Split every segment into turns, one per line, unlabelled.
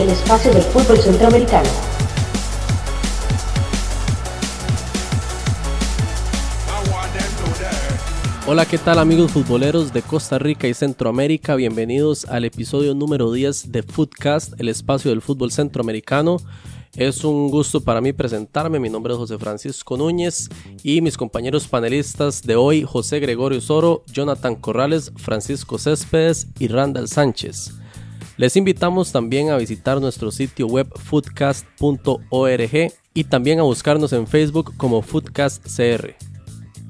el espacio del fútbol centroamericano.
Hola, ¿qué tal amigos futboleros de Costa Rica y Centroamérica? Bienvenidos al episodio número 10 de Footcast, el espacio del fútbol centroamericano. Es un gusto para mí presentarme. Mi nombre es José Francisco Núñez y mis compañeros panelistas de hoy, José Gregorio Soro, Jonathan Corrales, Francisco Céspedes y Randall Sánchez. Les invitamos también a visitar nuestro sitio web foodcast.org y también a buscarnos en Facebook como FoodcastCR.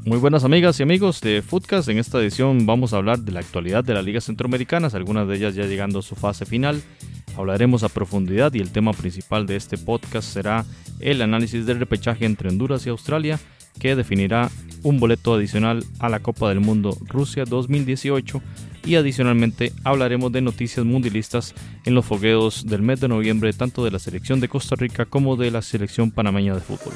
Muy buenas amigas y amigos de Foodcast. En esta edición vamos a hablar de la actualidad de las ligas centroamericanas, algunas de ellas ya llegando a su fase final. Hablaremos a profundidad y el tema principal de este podcast será el análisis del repechaje entre Honduras y Australia, que definirá un boleto adicional a la Copa del Mundo Rusia 2018 y adicionalmente hablaremos de noticias mundialistas en los fogueos del mes de noviembre tanto de la selección de Costa Rica como de la selección panameña de fútbol.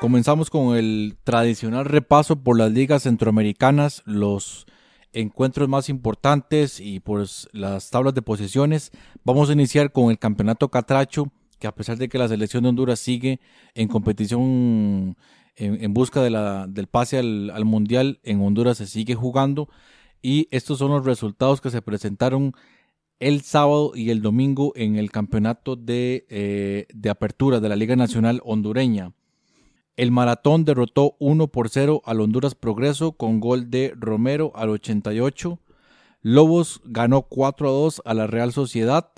Comenzamos con el tradicional repaso por las ligas centroamericanas, los encuentros más importantes y pues las tablas de posiciones. Vamos a iniciar con el campeonato Catracho, que a pesar de que la selección de Honduras sigue en competición en, busca del pase al, Mundial, en Honduras se sigue jugando. Y estos son los resultados que se presentaron el sábado y el domingo en el campeonato de, eh, de apertura de la Liga Nacional Hondureña. El maratón derrotó 1 por 0 al Honduras Progreso con gol de Romero al 88. Lobos ganó 4 a 2 a la Real Sociedad.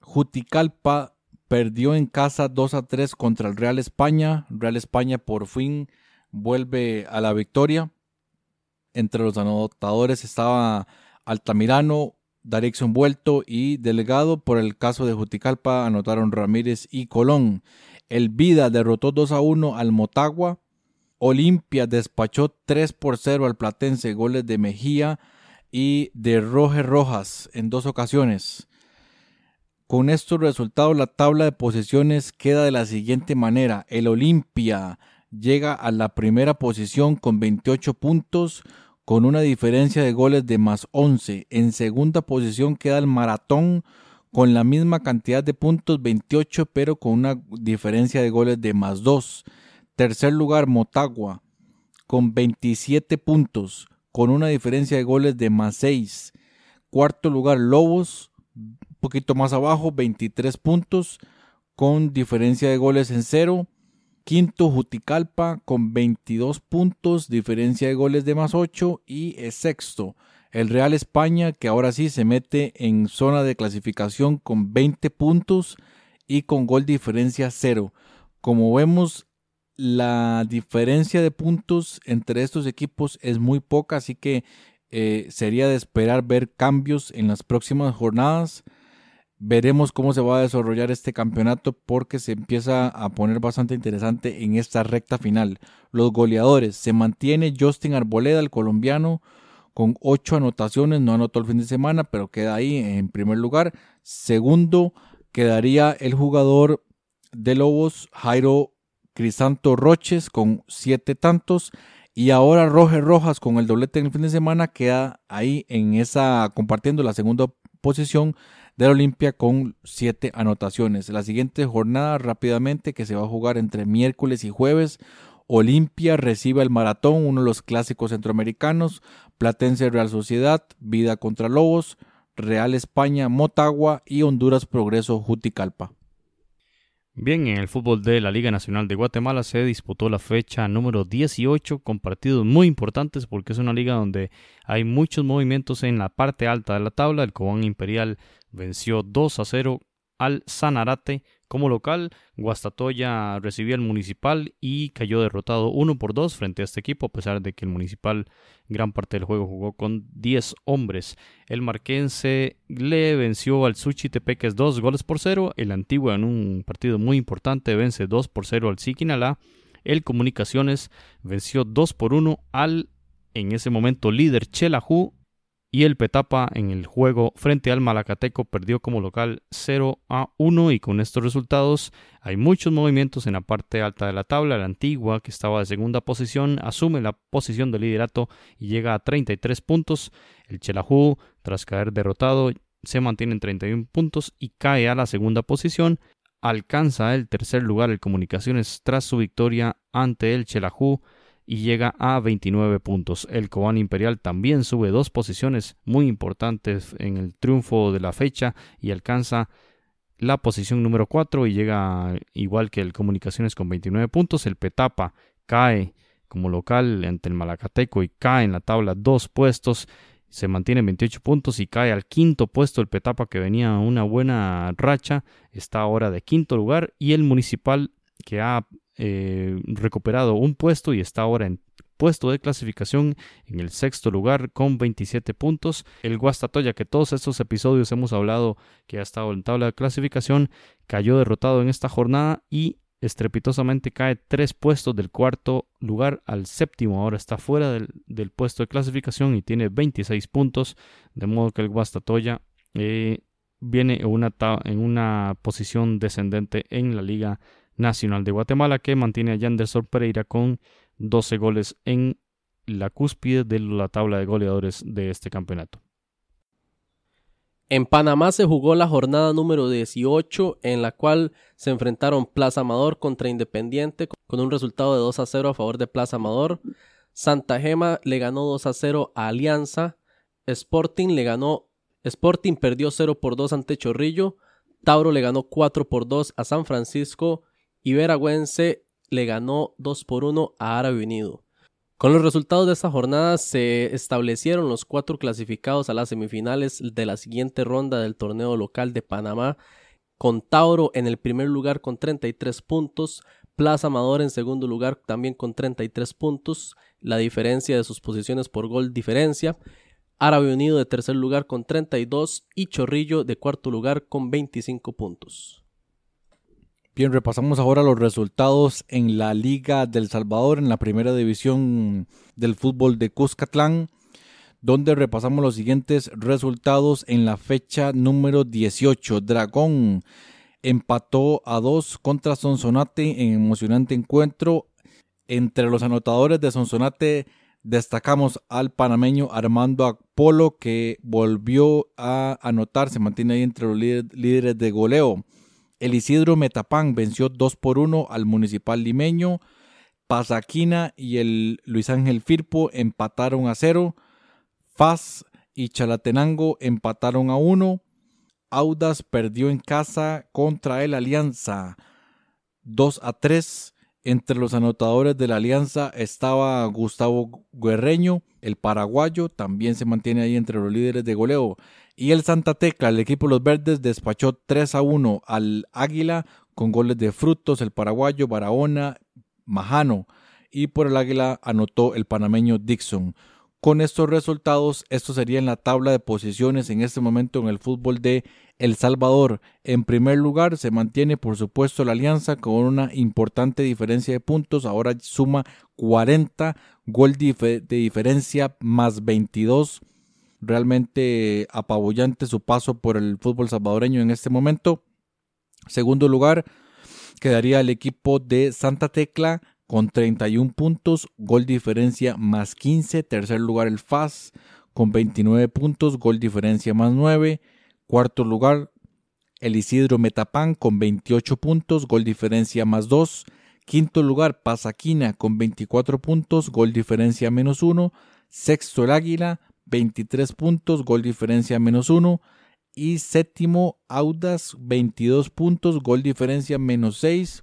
Juticalpa perdió en casa 2 a 3 contra el Real España. Real España por fin vuelve a la victoria. Entre los anotadores estaba Altamirano, Darixon Vuelto y Delegado. Por el caso de Juticalpa anotaron Ramírez y Colón. El Vida derrotó 2 a 1 al Motagua. Olimpia despachó 3 por 0 al Platense, goles de Mejía y de Roger Rojas en dos ocasiones. Con estos resultados, la tabla de posiciones queda de la siguiente manera. El Olimpia llega a la primera posición con 28 puntos, con una diferencia de goles de más 11. En segunda posición queda el Maratón con la misma cantidad de puntos, 28, pero con una diferencia de goles de más 2. Tercer lugar, Motagua, con 27 puntos, con una diferencia de goles de más 6. Cuarto lugar, Lobos, poquito más abajo, 23 puntos, con diferencia de goles en 0. Quinto, Juticalpa, con 22 puntos, diferencia de goles de más 8. Y sexto, el Real España, que ahora sí se mete en zona de clasificación con 20 puntos y con gol diferencia cero. Como vemos, la diferencia de puntos entre estos equipos es muy poca, así que eh, sería de esperar ver cambios en las próximas jornadas. Veremos cómo se va a desarrollar este campeonato porque se empieza a poner bastante interesante en esta recta final. Los goleadores se mantiene Justin Arboleda, el colombiano, con ocho anotaciones, no anotó el fin de semana, pero queda ahí en primer lugar. Segundo, quedaría el jugador de Lobos, Jairo Crisanto Roches, con siete tantos. Y ahora Roger Rojas con el doblete en el fin de semana queda ahí en esa, compartiendo la segunda posición de la Olimpia con siete anotaciones. La siguiente jornada rápidamente que se va a jugar entre miércoles y jueves. Olimpia recibe el maratón, uno de los clásicos centroamericanos. Platense Real Sociedad, Vida contra Lobos, Real España, Motagua y Honduras Progreso Juticalpa.
Bien, en el fútbol de la Liga Nacional de Guatemala se disputó la fecha número 18 con partidos muy importantes porque es una liga donde hay muchos movimientos en la parte alta de la tabla. El Cobán Imperial venció 2 a 0 al Sanarate como local, Guastatoya recibió al Municipal y cayó derrotado 1 por 2 frente a este equipo, a pesar de que el Municipal gran parte del juego jugó con 10 hombres. El Marquense le venció al Suchi Tepeques 2 goles por 0. El Antigua en un partido muy importante vence 2 por 0 al Siquinalá. El Comunicaciones venció 2 por 1 al en ese momento líder Chelajú y el Petapa en el juego frente al Malacateco perdió como local 0 a 1 y con estos resultados hay muchos movimientos en la parte alta de la tabla. La antigua que estaba de segunda posición asume la posición de liderato y llega a 33 puntos. El Chelajú tras caer derrotado se mantiene en 31 puntos y cae a la segunda posición. Alcanza el tercer lugar el Comunicaciones tras su victoria ante el Chelajú y llega a 29 puntos. El Cobán Imperial también sube dos posiciones muy importantes en el triunfo de la fecha y alcanza la posición número 4 y llega igual que el Comunicaciones con 29 puntos. El Petapa cae como local ante el Malacateco y cae en la tabla dos puestos se mantiene en 28 puntos y cae al quinto puesto el Petapa que venía una buena racha, está ahora de quinto lugar y el Municipal que ha eh, recuperado un puesto y está ahora en puesto de clasificación en el sexto lugar con 27 puntos. El Guastatoya, que todos estos episodios hemos hablado que ha estado en tabla de clasificación, cayó derrotado en esta jornada y estrepitosamente cae tres puestos del cuarto lugar al séptimo. Ahora está fuera del, puesto de clasificación y tiene 26 puntos. De modo que el Guastatoya eh, viene en una posición descendente en la Liga Nacional de Guatemala que mantiene a Yanderson Pereira con 12 goles en la cúspide de la tabla de goleadores de este campeonato.
En Panamá se jugó la jornada número 18 en la cual se enfrentaron Plaza Amador contra Independiente con un resultado de 2 a 0 a favor de Plaza Amador. Santa Gema le ganó 2 a 0 a Alianza. Sporting le ganó Sporting perdió 0 por 2 ante Chorrillo. Tauro le ganó 4 por 2 a San Francisco y Veragüense le ganó 2 por 1 a Árabe Unido. Con los resultados de esta jornada se establecieron los cuatro clasificados a las semifinales de la siguiente ronda del torneo local de Panamá, con Tauro en el primer lugar con 33 puntos, Plaza Amador en segundo lugar también con 33 puntos, la diferencia de sus posiciones por gol diferencia, Árabe Unido de tercer lugar con 32 y Chorrillo de cuarto lugar con 25 puntos.
Bien, repasamos ahora los resultados en la Liga del Salvador, en la primera división del fútbol de Cuscatlán, donde repasamos los siguientes resultados en la fecha número 18. Dragón empató a dos contra Sonsonate en emocionante encuentro. Entre los anotadores de Sonsonate destacamos al panameño Armando Apolo, que volvió a anotar, se mantiene ahí entre los líderes de goleo. El Isidro Metapán venció 2 por 1 al Municipal Limeño. Pasaquina y el Luis Ángel Firpo empataron a 0. Faz y Chalatenango empataron a 1. Audas perdió en casa contra el Alianza 2 a 3. Entre los anotadores de la Alianza estaba Gustavo Guerreño, el paraguayo, también se mantiene ahí entre los líderes de goleo. Y el Santa Tecla, el equipo de los verdes, despachó 3 a 1 al Águila con goles de Frutos, el paraguayo, Barahona, Majano. Y por el Águila anotó el panameño Dixon. Con estos resultados, esto sería en la tabla de posiciones en este momento en el fútbol de El Salvador. En primer lugar, se mantiene por supuesto la alianza con una importante diferencia de puntos. Ahora suma 40 gol de diferencia más 22 realmente apabullante su paso por el fútbol salvadoreño en este momento. Segundo lugar, quedaría el equipo de Santa Tecla con 31 puntos, gol diferencia más 15. Tercer lugar el FAS con 29 puntos, gol diferencia más 9. Cuarto lugar el Isidro Metapán con 28 puntos, gol diferencia más 2. Quinto lugar Pasaquina con 24 puntos, gol diferencia menos 1. Sexto el Águila 23 puntos, gol diferencia menos 1. Y séptimo, Audas, 22 puntos, gol diferencia menos 6.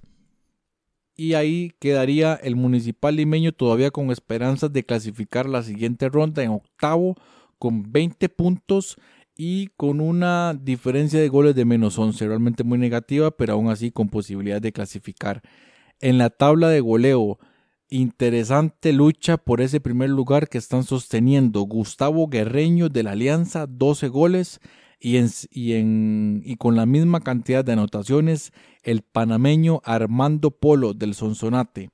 Y ahí quedaría el Municipal Limeño todavía con esperanzas de clasificar la siguiente ronda en octavo con 20 puntos y con una diferencia de goles de menos 11, realmente muy negativa, pero aún así con posibilidad de clasificar. En la tabla de goleo, Interesante lucha por ese primer lugar que están sosteniendo Gustavo Guerreño de la Alianza, 12 goles y, con la misma cantidad de anotaciones el panameño Armando Polo del Sonsonate.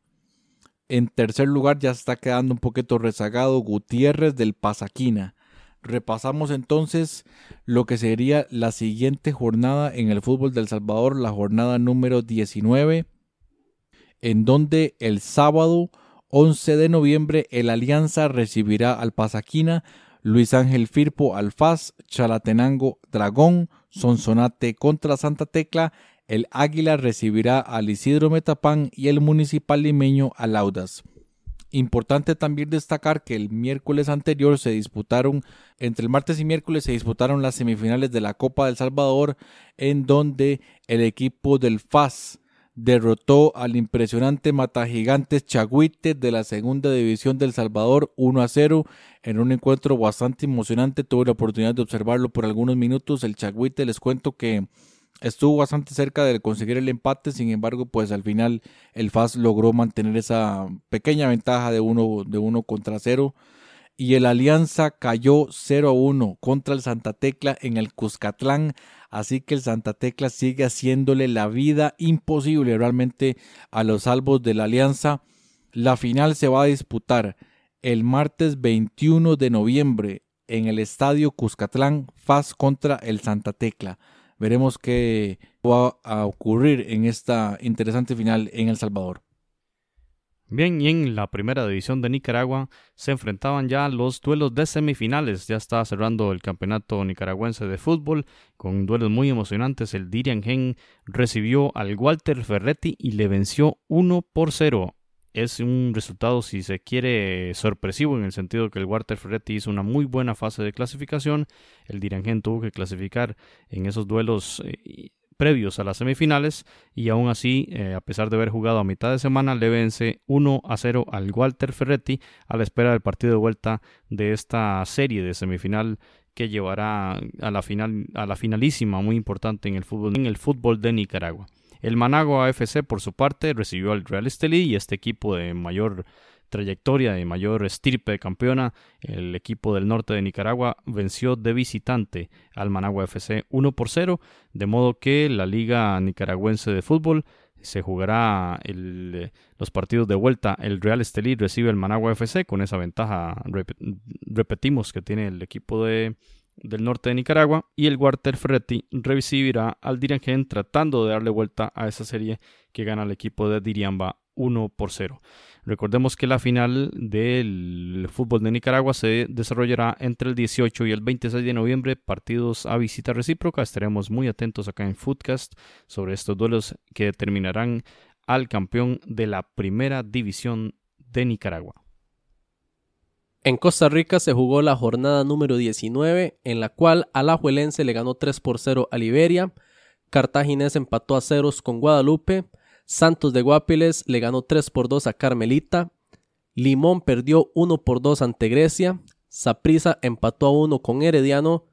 En tercer lugar ya está quedando un poquito rezagado Gutiérrez del Pasaquina. Repasamos entonces lo que sería la siguiente jornada en el fútbol del Salvador, la jornada número 19 en donde el sábado 11 de noviembre el Alianza recibirá al Pasaquina, Luis Ángel Firpo Alfaz, Chalatenango Dragón, Sonsonate contra Santa Tecla, el Águila recibirá al Isidro Metapán y el Municipal Limeño al Audas. Importante también destacar que el miércoles anterior se disputaron, entre el martes y miércoles se disputaron las semifinales de la Copa del Salvador, en donde el equipo del FAS derrotó al impresionante Matagigantes Chagüite de la segunda división del Salvador 1 a 0 en un encuentro bastante emocionante. Tuve la oportunidad de observarlo por algunos minutos. El Chagüite les cuento que estuvo bastante cerca de conseguir el empate, sin embargo, pues al final el FAS logró mantener esa pequeña ventaja de uno, de uno contra cero. Y el Alianza cayó 0 a 1 contra el Santa Tecla en el Cuscatlán. Así que el Santa Tecla sigue haciéndole la vida imposible realmente a los salvos de la Alianza. La final se va a disputar el martes 21 de noviembre en el Estadio Cuscatlán, FAS contra el Santa Tecla. Veremos qué va a ocurrir en esta interesante final en El Salvador.
Bien, y en la primera división de Nicaragua se enfrentaban ya los duelos de semifinales. Ya está cerrando el campeonato nicaragüense de fútbol con duelos muy emocionantes. El Dirian Gen recibió al Walter Ferretti y le venció 1 por 0 es un resultado, si se quiere, sorpresivo en el sentido que el Walter Ferretti hizo una muy buena fase de clasificación. El Dirangen tuvo que clasificar en esos duelos eh, previos a las semifinales y aún así, eh, a pesar de haber jugado a mitad de semana, le vence 1 a 0 al Walter Ferretti a la espera del partido de vuelta de esta serie de semifinal que llevará a la final a la finalísima muy importante en el fútbol en el fútbol de Nicaragua. El Managua AFC, por su parte, recibió al Real Estelí y este equipo de mayor trayectoria, de mayor estirpe campeona, el equipo del norte de Nicaragua venció de visitante al Managua FC 1 por 0, de modo que la Liga Nicaragüense de Fútbol se jugará los partidos de vuelta. El Real Estelí recibe el Managua FC con esa ventaja, repetimos, que tiene el equipo de del norte de Nicaragua y el Walter Ferretti recibirá al Dirigen tratando de darle vuelta a esa serie que gana el equipo de Diriamba 1 por 0. Recordemos que la final del fútbol de Nicaragua se desarrollará entre el 18 y el 26 de noviembre, partidos a visita recíproca. Estaremos muy atentos acá en Footcast sobre estos duelos que determinarán al campeón de la primera división de Nicaragua.
En Costa Rica se jugó la jornada número 19, en la cual Alajuelense le ganó 3 por 0 a Liberia, Cartaginés empató a ceros con Guadalupe, Santos de Guapiles le ganó 3 por 2 a Carmelita, Limón perdió 1 por 2 ante Grecia, Saprisa empató a 1 con Herediano.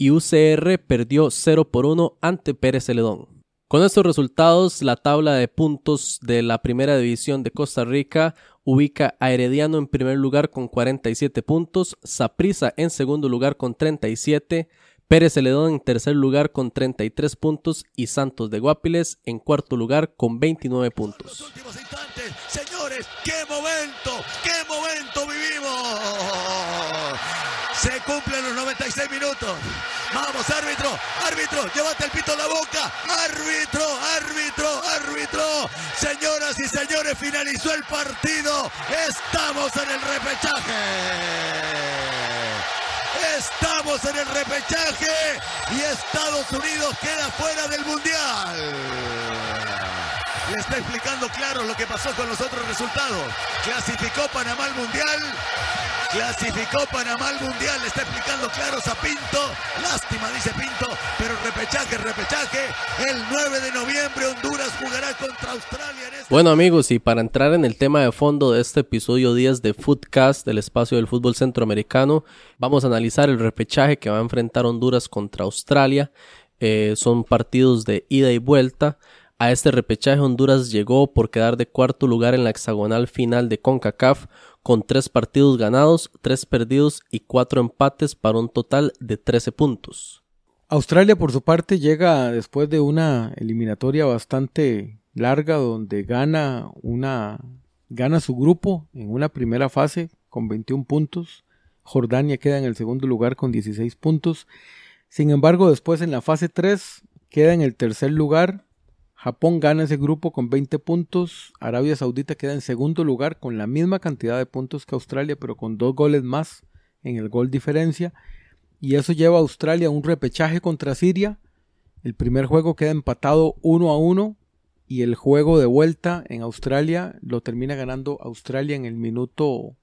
Y UCR perdió 0 por 1 ante Pérez Celedón. Con estos resultados, la tabla de puntos de la primera división de Costa Rica ubica a Herediano en primer lugar con 47 puntos, Saprissa en segundo lugar con 37, Pérez Celedón en tercer lugar con 33 puntos y Santos de Guapiles en cuarto lugar con 29 puntos.
Señores, qué momento, qué momento vivimos. Se cumplen los 96 minutos. Vamos, árbitro, árbitro, llévate el pito a la boca. Árbitro, árbitro, árbitro. Señoras y señores, finalizó el partido. Estamos en el repechaje. Estamos en el repechaje y Estados Unidos queda fuera del Mundial. Le está explicando claro lo que pasó con los otros resultados. Clasificó Panamá al Mundial Clasificó Panamá al Mundial, le está explicando claro a Pinto. Lástima, dice Pinto, pero repechaje, repechaje. El 9 de noviembre Honduras jugará contra Australia. Este
bueno amigos, y para entrar en el tema de fondo de este episodio 10 de Footcast, del espacio del fútbol centroamericano, vamos a analizar el repechaje que va a enfrentar Honduras contra Australia. Eh, son partidos de ida y vuelta. A este repechaje Honduras llegó por quedar de cuarto lugar en la hexagonal final de CONCACAF con tres partidos ganados, tres perdidos y cuatro empates para un total de 13 puntos.
Australia por su parte llega después de una eliminatoria bastante larga donde gana una gana su grupo en una primera fase con 21 puntos. Jordania queda en el segundo lugar con 16 puntos. Sin embargo, después en la fase 3 queda en el tercer lugar Japón gana ese grupo con 20 puntos. Arabia Saudita queda en segundo lugar con la misma cantidad de puntos que Australia, pero con dos goles más en el gol diferencia. Y eso lleva a Australia a un repechaje contra Siria. El primer juego queda empatado 1 a 1 y el juego de vuelta en Australia lo termina ganando Australia en el minuto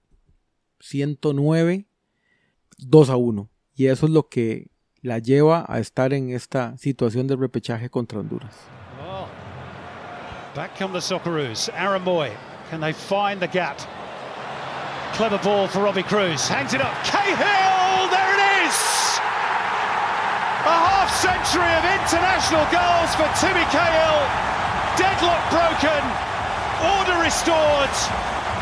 109 2 a 1. Y eso es lo que la lleva a estar en esta situación de repechaje contra Honduras.
Back come the Socceroos. Aaron Moy. Can they find the gap? Clever ball for Robbie Cruz. Hangs it up. Cahill! There it is! A half century of international goals for Timmy Cahill. Deadlock broken. Order restored.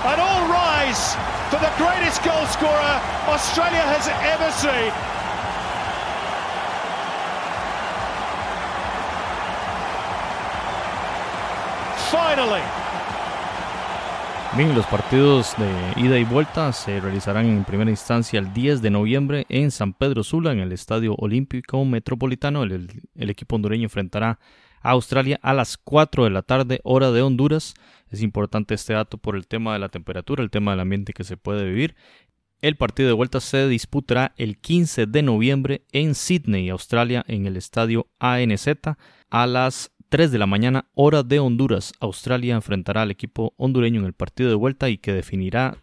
And all rise for the greatest goal scorer Australia has ever seen.
Bien, los partidos de ida y vuelta se realizarán en primera instancia el 10 de noviembre en San Pedro Sula, en el Estadio Olímpico Metropolitano. El, el, equipo hondureño enfrentará a Australia a las 4 de la tarde, hora de Honduras. Es importante este dato por el tema de la temperatura, el tema del ambiente que se puede vivir. El partido de vuelta se disputará el 15 de noviembre en Sydney, Australia, en el estadio ANZ a las 3 de la mañana, hora de Honduras. Australia enfrentará al equipo hondureño en el partido de vuelta y que definirá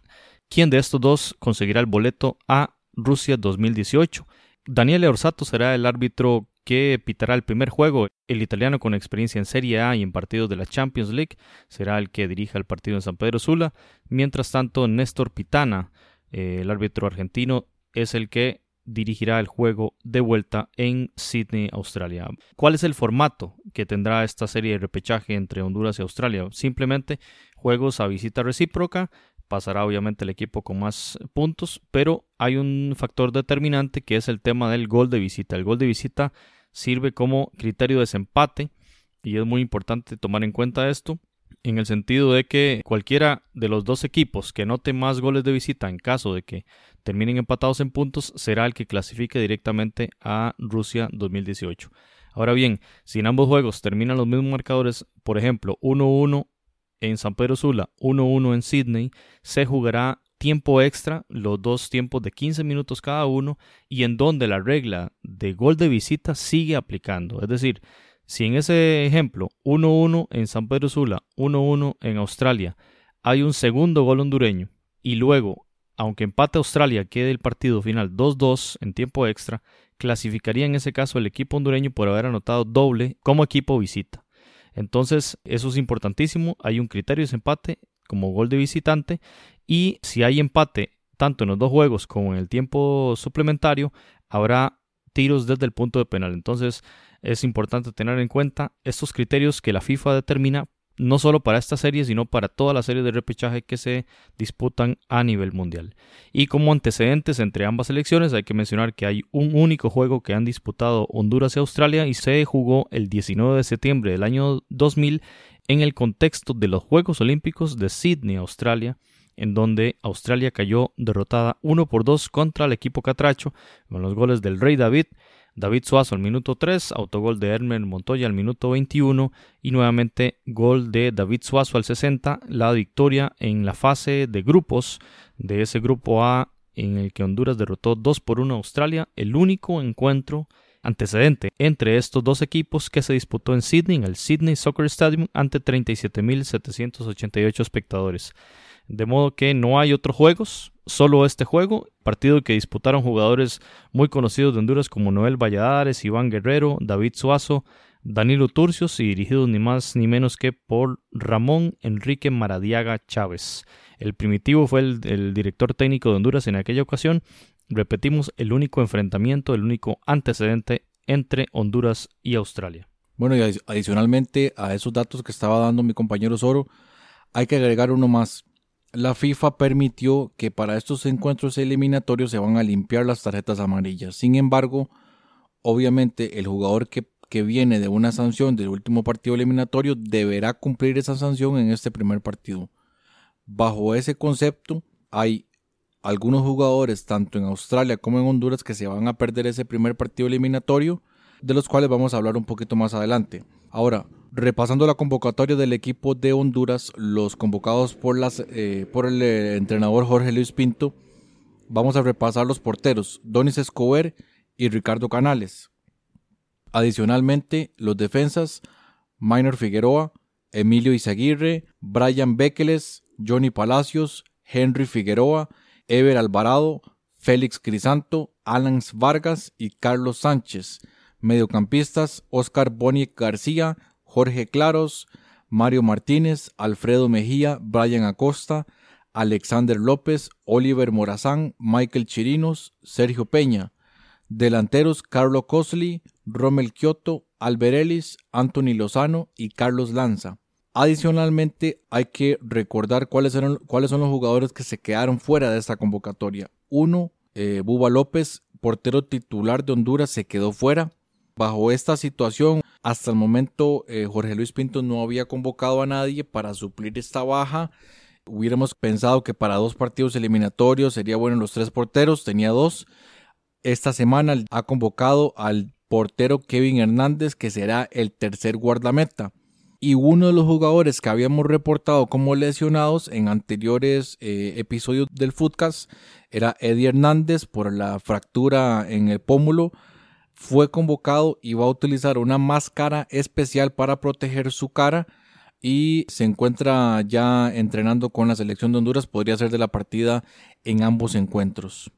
quién de estos dos conseguirá el boleto a Rusia 2018. Daniele Orsato será el árbitro que pitará el primer juego. El italiano con experiencia en Serie A y en partidos de la Champions League será el que dirija el partido en San Pedro Sula. Mientras tanto, Néstor Pitana, eh, el árbitro argentino, es el que dirigirá el juego de vuelta en Sydney, Australia. ¿Cuál es el formato que tendrá esta serie de repechaje entre Honduras y Australia? Simplemente juegos a visita recíproca. Pasará obviamente el equipo con más puntos, pero hay un factor determinante que es el tema del gol de visita. El gol de visita sirve como criterio de desempate y es muy importante tomar en cuenta esto en el sentido de que cualquiera de los dos equipos que note más goles de visita en caso de que terminen empatados en puntos será el que clasifique directamente a Rusia 2018. Ahora bien, si en ambos juegos terminan los mismos marcadores, por ejemplo 1-1 en San Pedro Sula, 1-1 en Sydney, se jugará tiempo extra, los dos tiempos de 15 minutos cada uno, y en donde la regla de gol de visita sigue aplicando. Es decir, si en ese ejemplo 1-1 en San Pedro Sula, 1-1 en Australia, hay un segundo gol hondureño y luego, aunque empate Australia quede el partido final 2-2 en tiempo extra, clasificaría en ese caso el equipo hondureño por haber anotado doble como equipo visita. Entonces, eso es importantísimo, hay un criterio de empate como gol de visitante y si hay empate tanto en los dos juegos como en el tiempo suplementario, habrá tiros desde el punto de penal. Entonces, es importante tener en cuenta estos criterios que la FIFA determina no solo para esta serie, sino para toda la serie de repechaje que se disputan a nivel mundial. Y como antecedentes entre ambas elecciones, hay que mencionar que hay un único juego que han disputado Honduras y Australia y se jugó el 19 de septiembre del año 2000 en el contexto de los Juegos Olímpicos de Sydney, Australia, en donde Australia cayó derrotada 1 por 2 contra el equipo catracho, con los goles del Rey David David Suazo al minuto 3, autogol de Hermen Montoya al minuto 21 y nuevamente gol de David Suazo al 60, la victoria en la fase de grupos de ese grupo A en el que Honduras derrotó 2 por 1 a Australia, el único encuentro antecedente entre estos dos equipos que se disputó en Sydney, en el Sydney Soccer Stadium, ante 37.788 espectadores. De modo que no hay otros juegos, solo este juego, partido que disputaron jugadores muy conocidos de Honduras como Noel Valladares, Iván Guerrero, David Suazo, Danilo Turcios y dirigidos ni más ni menos que por Ramón Enrique Maradiaga Chávez. El primitivo fue el, director técnico de Honduras en aquella ocasión. Repetimos, el único enfrentamiento, el único antecedente entre Honduras y Australia.
Bueno, y adicionalmente a esos datos que estaba dando mi compañero Soro, hay que agregar uno más la FIFA permitió que para estos encuentros eliminatorios se van a limpiar las tarjetas amarillas. Sin embargo, obviamente el jugador que, viene de una sanción del último partido eliminatorio deberá cumplir esa sanción en este primer partido. Bajo ese concepto, hay algunos jugadores, tanto en Australia como en Honduras, que se van a perder ese primer partido eliminatorio, de los cuales vamos a hablar un poquito más adelante. Ahora, repasando la convocatoria del equipo de Honduras, los convocados por, las, eh, por el eh, entrenador Jorge Luis Pinto, vamos a repasar los porteros, Donis Escobar y Ricardo Canales. Adicionalmente, los defensas, Minor Figueroa, Emilio Izaguirre, Brian Bekeles, Johnny Palacios, Henry Figueroa, Ever Alvarado, Félix Crisanto, Alan Vargas y Carlos Sánchez. Mediocampistas, Oscar Boni García, Jorge Claros, Mario Martínez, Alfredo Mejía, Brian Acosta, Alexander López, Oliver Morazán, Michael Chirinos, Sergio Peña. Delanteros Carlo Cosley, Rommel Kioto, Alberelis, Anthony Lozano y Carlos Lanza. Adicionalmente, hay que recordar cuáles, cuáles son los jugadores que se quedaron fuera de esta convocatoria. Uno, eh, Buba López, portero titular de Honduras, se quedó fuera. Bajo esta situación, hasta el momento eh, Jorge Luis Pinto no había convocado a nadie para suplir esta baja. Hubiéramos pensado que para dos partidos eliminatorios sería bueno los tres porteros, tenía dos. Esta semana ha convocado al portero Kevin Hernández, que será el tercer guardameta. Y uno de los jugadores que habíamos reportado como lesionados en anteriores eh, episodios del Footcast era Eddie Hernández por la fractura en el pómulo fue convocado y va a utilizar una máscara especial para proteger su cara y se encuentra ya entrenando con la selección de Honduras, podría ser de la partida en ambos encuentros.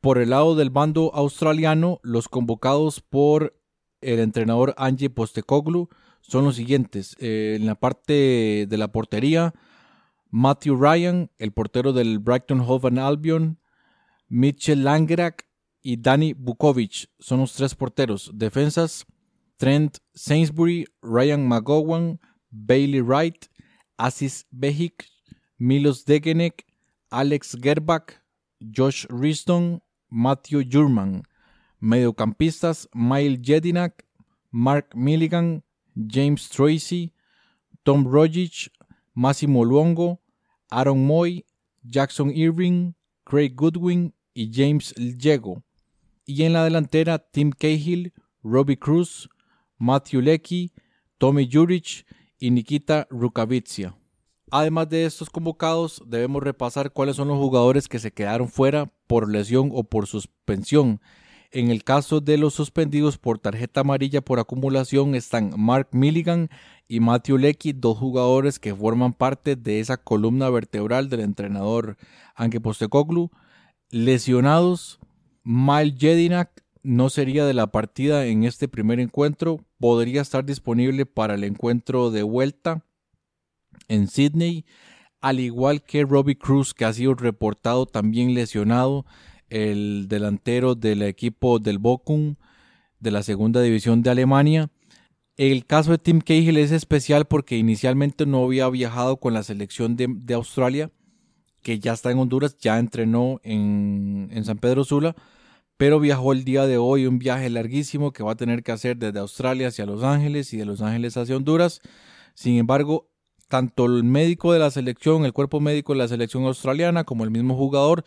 Por el lado del bando australiano, los convocados por el entrenador Angie Postecoglu son los siguientes. Eh, en la parte de la portería, Matthew Ryan, el portero del Brighton Hove Albion, Mitchell Langerack, y Danny Bukovic son los tres porteros. Defensas, Trent Sainsbury, Ryan McGowan, Bailey Wright, Asis Behic, Milos Degenek, Alex Gerbach, Josh Riston, Matthew Jurman. Mediocampistas, Mile Jedinak, Mark Milligan, James Tracy, Tom Rogic, Massimo Luongo, Aaron Moy, Jackson Irving, Craig Goodwin y James Llego y en la delantera Tim Cahill, Robbie Cruz, Matthew Leckie, Tommy Jurich y Nikita Rukavitsia. Además de estos convocados, debemos repasar cuáles son los jugadores que se quedaron fuera por lesión o por suspensión. En el caso de los suspendidos por tarjeta amarilla por acumulación están Mark Milligan y Matthew Leckie, dos jugadores que forman parte de esa columna vertebral del entrenador Anke Postecoglu. Lesionados Mal Jedinak no sería de la partida en este primer encuentro, podría estar disponible para el encuentro de vuelta en Sydney, al igual que Robbie Cruz, que ha sido reportado también lesionado, el delantero del equipo del Bochum de la segunda división de Alemania. El caso de Tim Cahill es especial porque inicialmente no había viajado con la selección de Australia que ya está en Honduras, ya entrenó en, San Pedro Sula, pero viajó el día de hoy un viaje larguísimo que va a tener que hacer desde Australia hacia Los Ángeles y de Los Ángeles hacia Honduras. Sin embargo, tanto el médico de la selección, el cuerpo médico de la selección australiana, como el mismo jugador,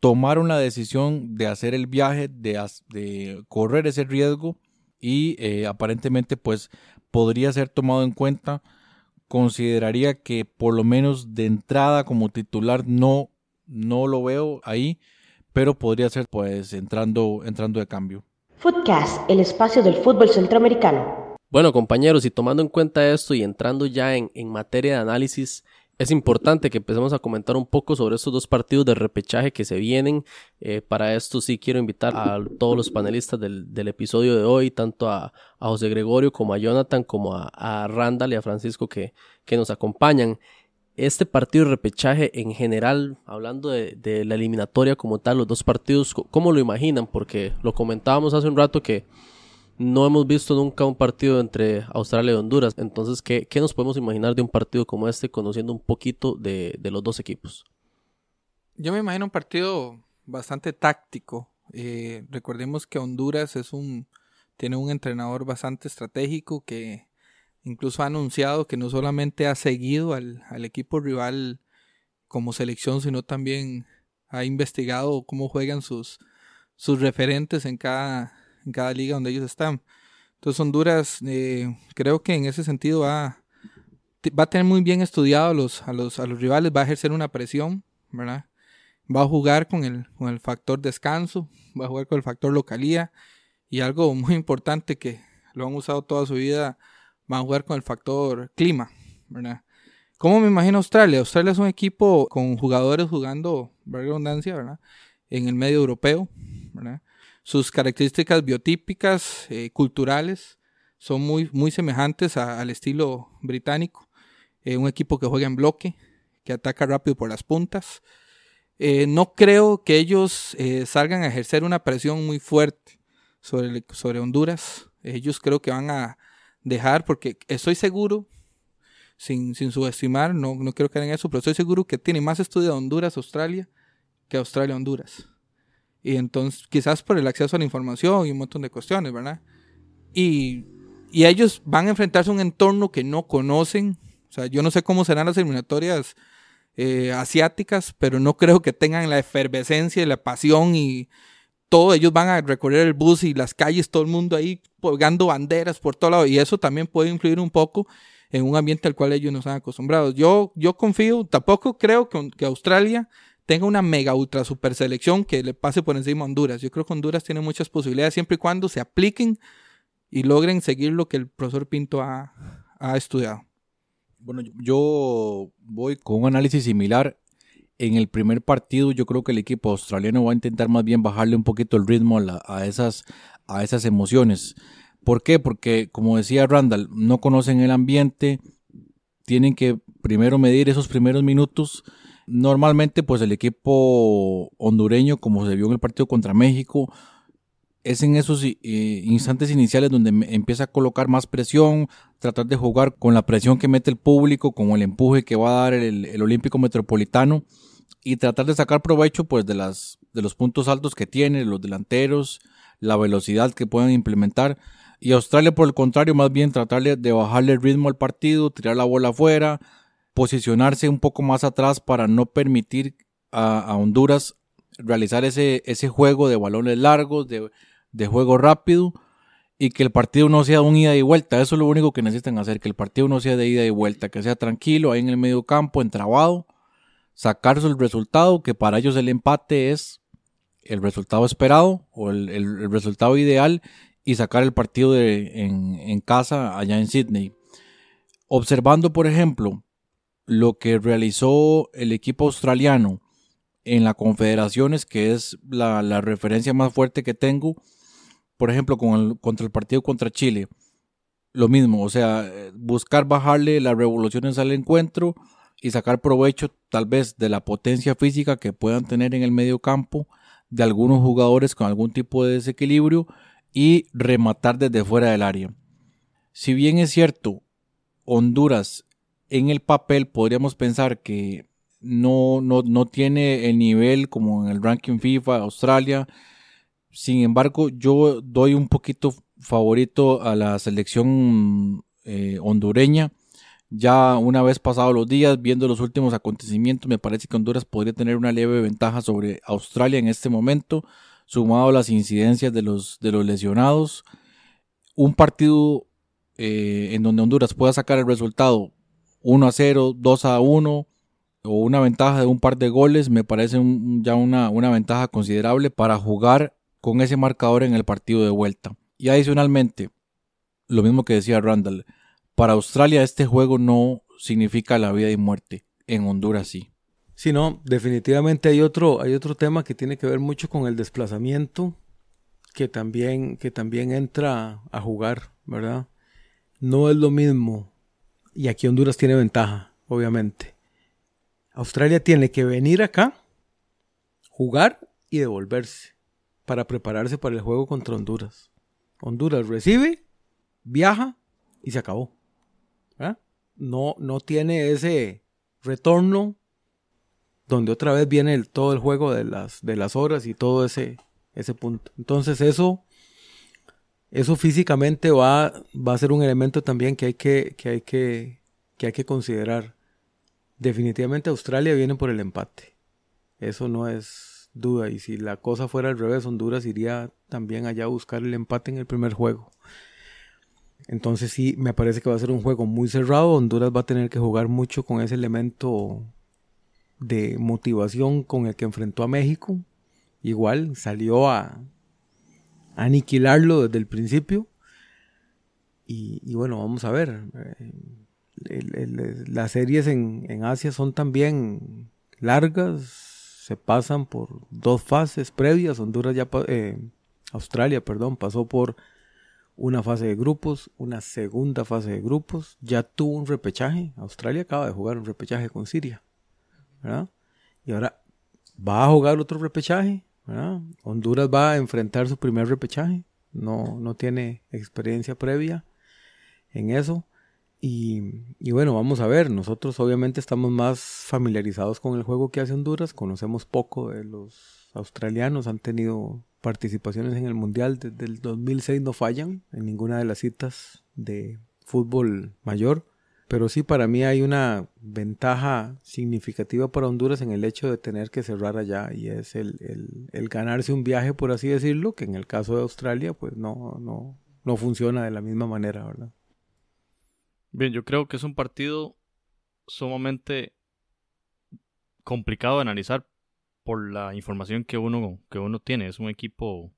tomaron la decisión de hacer el viaje, de, de correr ese riesgo y eh, aparentemente pues podría ser tomado en cuenta consideraría que por lo menos de entrada como titular no, no lo veo ahí, pero podría ser pues entrando, entrando de cambio.
Footcast, el espacio del fútbol centroamericano.
Bueno compañeros, y tomando en cuenta esto y entrando ya en, en materia de análisis, es importante que empecemos a comentar un poco sobre estos dos partidos de repechaje que se vienen. Eh, para esto sí quiero invitar a todos los panelistas del, episodio de hoy, tanto a, José Gregorio como a Jonathan, como a, Randall y a Francisco que, que, nos acompañan. Este partido de repechaje en general, hablando de, de la eliminatoria como tal, los dos partidos, ¿cómo lo imaginan? Porque lo comentábamos hace un rato que no hemos visto nunca un partido entre Australia y Honduras. Entonces, ¿qué, nos podemos imaginar de un partido como este, conociendo un poquito de, los dos equipos?
Yo me imagino un partido bastante táctico. Eh, recordemos que Honduras es un tiene un entrenador bastante estratégico que incluso ha anunciado que no solamente ha seguido al, al equipo rival como selección, sino también ha investigado cómo juegan sus, sus referentes en cada, en cada liga donde ellos están. Entonces Honduras eh, creo que en ese sentido va, va a tener muy bien estudiado a los, a, los, a los rivales, va a ejercer una presión, ¿verdad? va a jugar con el, con el factor descanso, va a jugar con el factor localía y algo muy importante que lo han usado toda su vida, va a jugar con el factor clima, ¿verdad? ¿Cómo me imagino Australia? Australia es un equipo con jugadores jugando, redundancia, ¿verdad? En el medio europeo, ¿verdad? Sus características biotípicas, eh, culturales, son muy, muy semejantes al estilo británico. Eh, un equipo que juega en bloque, que ataca rápido por las puntas. Eh, no creo que ellos salgan a ejercer una presión muy fuerte sobre, sobre Honduras. Ellos creo que van a dejar, porque estoy seguro sin, sin subestimar, no, no quiero caer en eso, pero estoy seguro que tiene más estudio de Honduras, Australia, que Australia, Honduras. Y entonces, quizás por el acceso a la información y un montón de cuestiones, ¿verdad? Y, y ellos van a enfrentarse a un entorno que no conocen. O sea, yo no sé cómo serán las eliminatorias eh, asiáticas, pero no creo que tengan la efervescencia y la pasión y todo. Ellos van a recorrer el bus y las calles, todo el mundo ahí pegando banderas por todo lado. Y eso también puede influir un poco en un ambiente al cual ellos no están acostumbrados. Yo, yo confío, tampoco creo que, que Australia tenga una mega ultra super selección que le pase por encima a Honduras. Yo creo que Honduras tiene muchas posibilidades siempre y cuando se apliquen y logren seguir lo que el profesor Pinto ha, ha estudiado.
Bueno, yo voy con un análisis similar. En el primer partido yo creo que el equipo australiano va a intentar más bien bajarle un poquito el ritmo a, a esas, a esas emociones. ¿Por qué? Porque, como decía Randall, no conocen el ambiente, tienen que primero medir esos primeros minutos. Normalmente, pues el equipo hondureño, como se vio en el partido contra México, es en esos eh, instantes iniciales donde empieza a colocar más presión, tratar de jugar con la presión que mete el público, con el empuje que va a dar el, Olímpico Metropolitano y tratar de sacar provecho pues de los puntos altos que tiene, los delanteros, la velocidad que pueden implementar. Y Australia, por el contrario, más bien tratarle de bajarle el ritmo al partido, tirar la bola afuera, posicionarse un poco más atrás para no permitir a, Honduras realizar ese, ese juego de balones largos, de, de juego rápido y que el partido no sea un ida y vuelta. Eso es lo único que necesitan hacer, que el partido no sea de ida y vuelta, que sea tranquilo ahí en el medio campo, entrabado, sacarse el resultado, que para ellos el empate es el resultado esperado o el, el resultado ideal y sacar el partido de, en, casa allá en Sydney. Observando, por ejemplo, lo que realizó el equipo australiano en la Confederaciones, que es la, referencia más fuerte que tengo, por ejemplo, con el, contra el partido contra Chile. Lo mismo, o sea, buscar bajarle las revoluciones al encuentro y sacar provecho tal vez de la potencia física que puedan tener en el medio campo de algunos jugadores con algún tipo de desequilibrio y rematar desde fuera del área. Si bien es cierto, Honduras en el papel podríamos pensar que no, no, tiene el nivel como en el ranking FIFA Australia. Sin embargo, yo doy un poquito favorito a la selección eh, hondureña. Ya una vez pasados los días, viendo los últimos acontecimientos, me parece que Honduras podría tener una leve ventaja sobre Australia en este momento sumado a las incidencias de los, de los lesionados. Un partido eh, en donde Honduras pueda sacar el resultado 1 a 0, 2 a 1 o una ventaja de un par de goles me parece ya una, una ventaja considerable para jugar con ese marcador en el partido de vuelta. Y adicionalmente, lo mismo que decía Randall, para Australia este juego no significa la vida y muerte, en Honduras sí.
Sí, no, definitivamente hay otro, hay otro tema que tiene que ver mucho con el desplazamiento, que también, que también entra a jugar, ¿verdad? No es lo mismo. Y aquí Honduras tiene ventaja, obviamente. Australia tiene que venir acá, jugar y devolverse para prepararse para el juego contra Honduras. Honduras recibe, viaja y se acabó. No, no tiene ese retorno donde otra vez viene todo el juego de las, de las horas y todo ese, ese punto. Entonces eso, eso físicamente va, va a ser un elemento también que hay que, que, hay que, que hay que considerar. Definitivamente Australia viene por el empate. Eso no es duda. Y si la cosa fuera al revés, Honduras iría también allá a buscar el empate en el primer juego. Entonces sí, me parece que va a ser un juego muy cerrado. Honduras va a tener que jugar mucho con ese elemento de motivación con el que enfrentó a México. Igual salió a, aniquilarlo desde el principio. Y, bueno, vamos a ver. Eh, las series en, Asia son también largas, se pasan por dos fases previas. Honduras ya, eh, Australia, perdón, pasó por una fase de grupos, una segunda fase de grupos, ya tuvo un repechaje. Australia acaba de jugar un repechaje con Siria. Y ahora va a jugar otro repechaje, Honduras va a enfrentar su primer repechaje, no, no tiene experiencia previa en eso. Y, bueno, vamos a ver, nosotros obviamente estamos más familiarizados con el juego que hace Honduras, conocemos poco de los australianos, han tenido participaciones en el Mundial. Desde el 2006, no fallan en ninguna de las citas de fútbol mayor, pero sí para mí hay una ventaja significativa para Honduras en el hecho de tener que cerrar allá y es el, el ganarse un viaje, por así decirlo, que en el caso de Australia pues no, no, no funciona de la misma manera, ¿verdad?
Bien, yo creo que es un partido sumamente complicado de analizar por la información que uno, que uno tiene. Es un equipo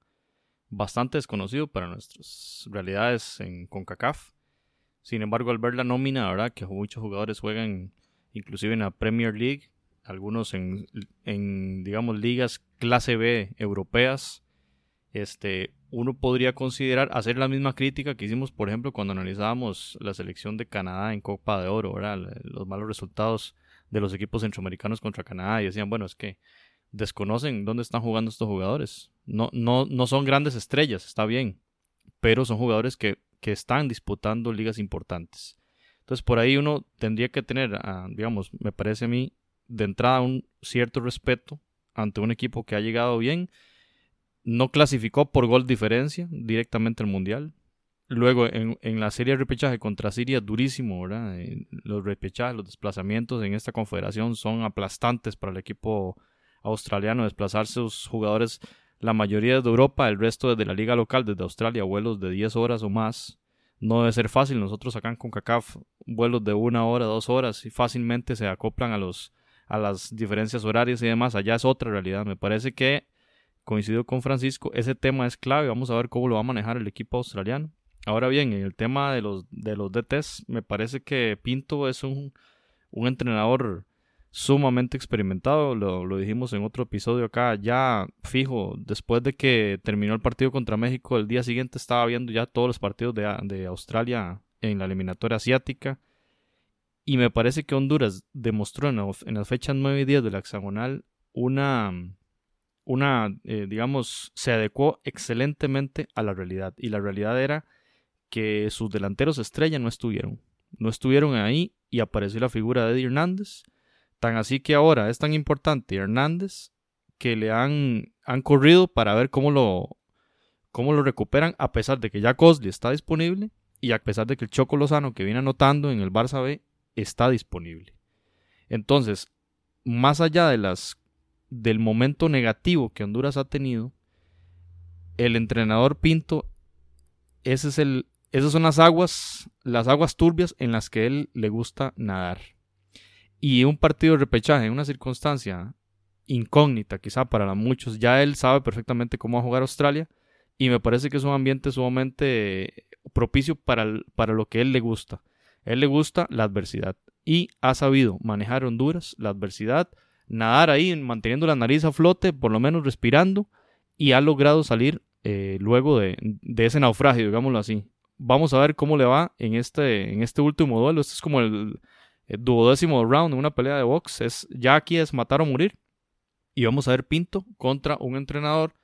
bastante desconocido para nuestras realidades en CONCACAF. Sin embargo, al ver la nómina, ¿verdad? que muchos jugadores juegan inclusive en la Premier League, algunos en, digamos, ligas clase B europeas, este, uno podría considerar hacer la misma crítica que hicimos, por ejemplo, cuando analizábamos la selección de Canadá en Copa de Oro, los malos resultados de los equipos centroamericanos contra Canadá y decían, bueno, es que desconocen dónde están jugando estos jugadores. No, no, no son grandes estrellas, está bien, pero son jugadores que, que están disputando ligas importantes. Entonces por ahí uno tendría que tener, ah, digamos, me parece a mí, de entrada un cierto respeto ante un equipo que ha llegado bien no clasificó por gol diferencia directamente al Mundial. Luego en, la serie de repechaje contra Siria, durísimo, ¿verdad? Eh, los repechajes, los desplazamientos en esta confederación son aplastantes para el equipo australiano. Desplazarse sus jugadores, la mayoría de Europa, el resto desde la liga local, desde Australia, vuelos de 10 horas o más. No debe ser fácil. Nosotros acá en CONCACAF, vuelos de una hora, dos horas, y fácilmente se acoplan a, los, a las diferencias horarias y demás. Allá es otra realidad. Me parece que coincido con Francisco, ese tema es clave, vamos a ver cómo lo va a manejar el equipo australiano. Ahora bien, en el tema de los, de los DTs, me parece que Pinto es un, un entrenador sumamente experimentado, lo, lo, dijimos en otro episodio acá, ya fijo, después de que terminó el partido contra México, el día siguiente estaba viendo ya todos los partidos de, de Australia en la eliminatoria asiática, y me parece que Honduras demostró en, en las fechas 9 y 10 de la hexagonal una una, eh, digamos, se adecuó excelentemente a la realidad. Y la realidad era que sus delanteros estrella no estuvieron. No estuvieron ahí y apareció la figura de Eddie Hernández. Tan así que ahora es tan importante Hernández que le han, han corrido para ver cómo lo, cómo lo recuperan, a pesar de que ya Cosley está disponible y a pesar de que el Choco Lozano que viene anotando en el Barça B está disponible. Entonces, más allá de las del momento negativo que Honduras ha tenido, el entrenador Pinto, es el, esas son las aguas, las aguas turbias en las que él le gusta nadar. Y un partido de repechaje, en una circunstancia incógnita quizá para muchos, ya él sabe perfectamente cómo va a jugar Australia y me parece que es un ambiente sumamente propicio para, para lo que él le gusta. él le gusta la adversidad y ha sabido manejar Honduras, la adversidad, nadar ahí, manteniendo la nariz a flote, por lo menos respirando, y ha logrado salir eh, luego de, ese naufragio, digámoslo así. Vamos a ver cómo le va en este, en este último duelo. Este es como el, duodécimo round en una pelea de box. Es, ya aquí es matar o morir. Y vamos a ver Pinto contra un entrenador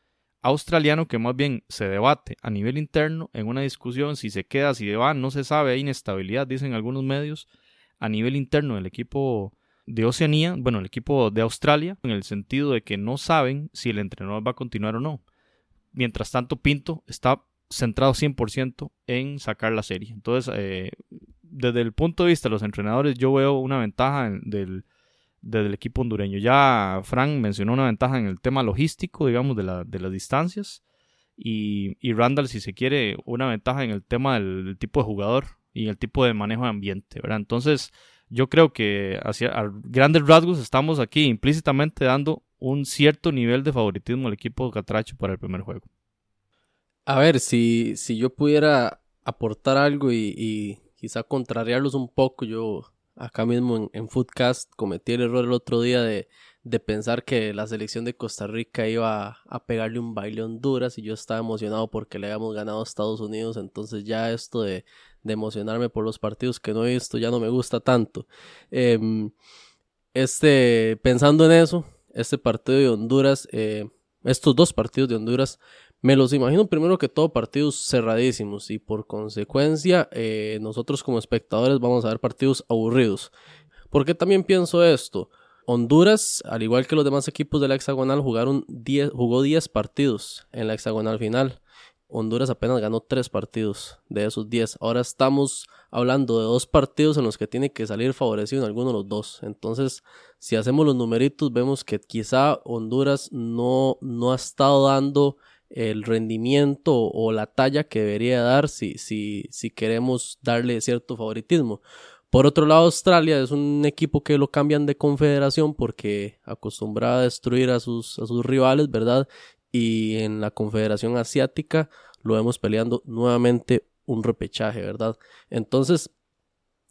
australiano que más bien se debate a nivel interno en una discusión si se queda, si va, no se sabe, hay inestabilidad, dicen algunos medios, a nivel interno del equipo de Oceanía, bueno, el equipo de Australia, en el sentido de que no saben si el entrenador va a continuar o no. Mientras tanto, Pinto está centrado 100% en sacar la serie. Entonces, eh, desde el punto de vista de los entrenadores, yo veo una ventaja del, del equipo hondureño. Ya Frank mencionó una ventaja en el tema logístico, digamos, de, la, de las distancias. Y, y, Randall, si se quiere, una ventaja en el tema del, tipo de jugador y el tipo de manejo de ambiente, ¿verdad? Entonces, yo creo que hacia a grandes rasgos estamos aquí implícitamente dando un cierto nivel de favoritismo al equipo Catracho para el primer juego.
A ver, si, si yo pudiera aportar algo y quizá contrariarlos un poco, yo acá mismo en, en, Foodcast cometí el error el otro día de, de pensar que la selección de Costa Rica iba a, pegarle un baile a Honduras y yo estaba emocionado porque le habíamos ganado a Estados Unidos, entonces ya esto de, de emocionarme por los partidos que no he visto ya no me gusta tanto. Em, este, pensando en eso, este partido de Honduras, eh, estos dos partidos de Honduras, me los imagino primero que todo partidos cerradísimos y por consecuencia eh, nosotros como espectadores vamos a ver partidos aburridos. ¿Por qué también pienso esto? Honduras, al igual que los demás equipos de la hexagonal, jugaron jugó 10 partidos en la hexagonal final. Honduras apenas ganó 3 partidos de esos 10. Ahora estamos hablando de dos partidos en los que tiene que salir favorecido en alguno de los dos. Entonces, si hacemos los numeritos, vemos que quizá Honduras no, no ha estado dando el rendimiento o la talla que debería dar si, si, si queremos darle cierto favoritismo. Por otro lado, Australia es un equipo que lo cambian de confederación porque acostumbraba a destruir a sus, a sus rivales, ¿verdad? Y en la confederación asiática lo vemos peleando nuevamente un repechaje, ¿verdad? Entonces,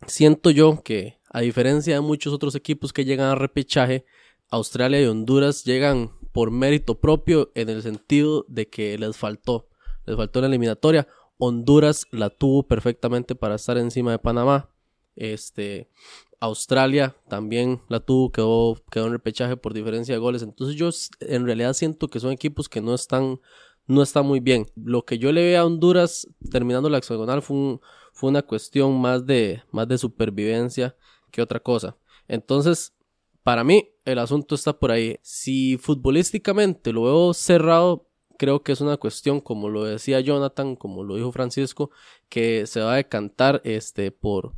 siento yo que, a diferencia de muchos otros equipos que llegan a repechaje, Australia y Honduras llegan por mérito propio en el sentido de que les faltó, les faltó la eliminatoria. Honduras la tuvo perfectamente para estar encima de Panamá. Este, Australia también la tuvo, quedó, quedó en repechaje por diferencia de goles. Entonces yo en realidad siento que son equipos que no están, no están muy bien. Lo que yo le veo a Honduras terminando la hexagonal fue, fue una cuestión más de, más de supervivencia que otra cosa. Entonces, para mí, el asunto está por ahí. Si futbolísticamente lo veo cerrado, creo que es una cuestión, como lo decía Jonathan, como lo dijo Francisco, que se va a decantar este, por,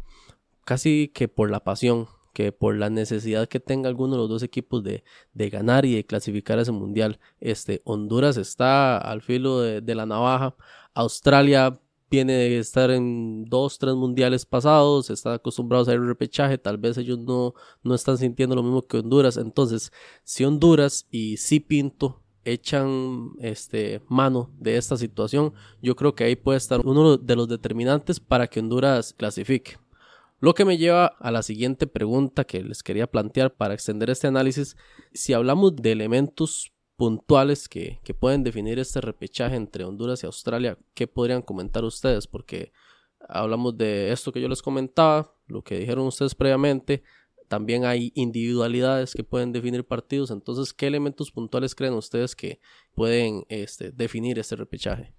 casi que por la pasión, que por la necesidad que tenga alguno de los dos equipos de, ganar y de clasificar a ese mundial. Este, Honduras está al filo de, la navaja. Australia viene de estar en dos, tres mundiales pasados, está acostumbrado a hacer el repechaje, tal vez ellos no, no están sintiendo lo mismo que Honduras. Entonces, si Honduras y si Pinto echan este mano de esta situación, yo creo que ahí puede estar uno de los determinantes para que Honduras clasifique. Lo que me lleva a la siguiente pregunta que les quería plantear para extender este análisis. Si hablamos de elementos puntuales que, que, pueden definir este repechaje entre Honduras y Australia, ¿qué podrían comentar ustedes? Porque hablamos de esto que yo les comentaba, lo que dijeron ustedes previamente, también hay individualidades que pueden definir partidos, entonces, ¿qué elementos puntuales creen ustedes que pueden este, definir este repechaje?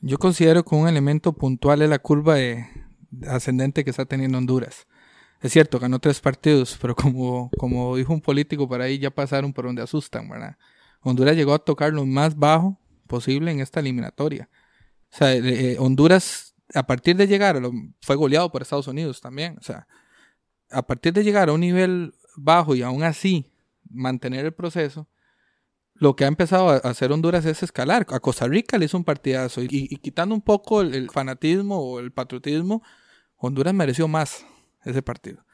Yo considero que un elemento puntual es la curva de, ascendente que está teniendo Honduras. Es cierto, ganó tres partidos, pero como, como dijo un político por ahí, ya pasaron por donde asustan, ¿verdad? Honduras llegó a tocar lo más bajo posible en esta eliminatoria. O sea, eh, Honduras, a partir de llegar, fue goleado por Estados Unidos también. O sea, a partir de llegar a un nivel bajo y aún así mantener el proceso, lo que ha empezado a hacer Honduras es escalar. A Costa Rica le hizo un partidazo y, quitando un poco el, fanatismo o el patriotismo, Honduras mereció más ese partido.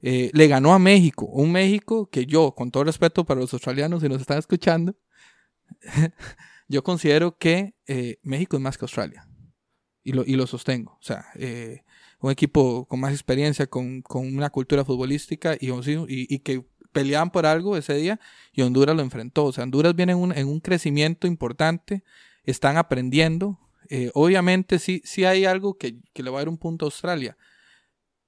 Eh, le ganó a México, un México que yo, con todo respeto para los australianos si nos están escuchando, yo considero que eh, México es más que Australia. Y lo, y lo sostengo. O sea, eh, un equipo con más experiencia, con, con una cultura futbolística y, y, y que peleaban por algo ese día y Honduras lo enfrentó. O sea, Honduras viene en un, en un crecimiento importante, están aprendiendo. Eh, obviamente sí, sí hay algo que, que, le va a dar un punto a Australia.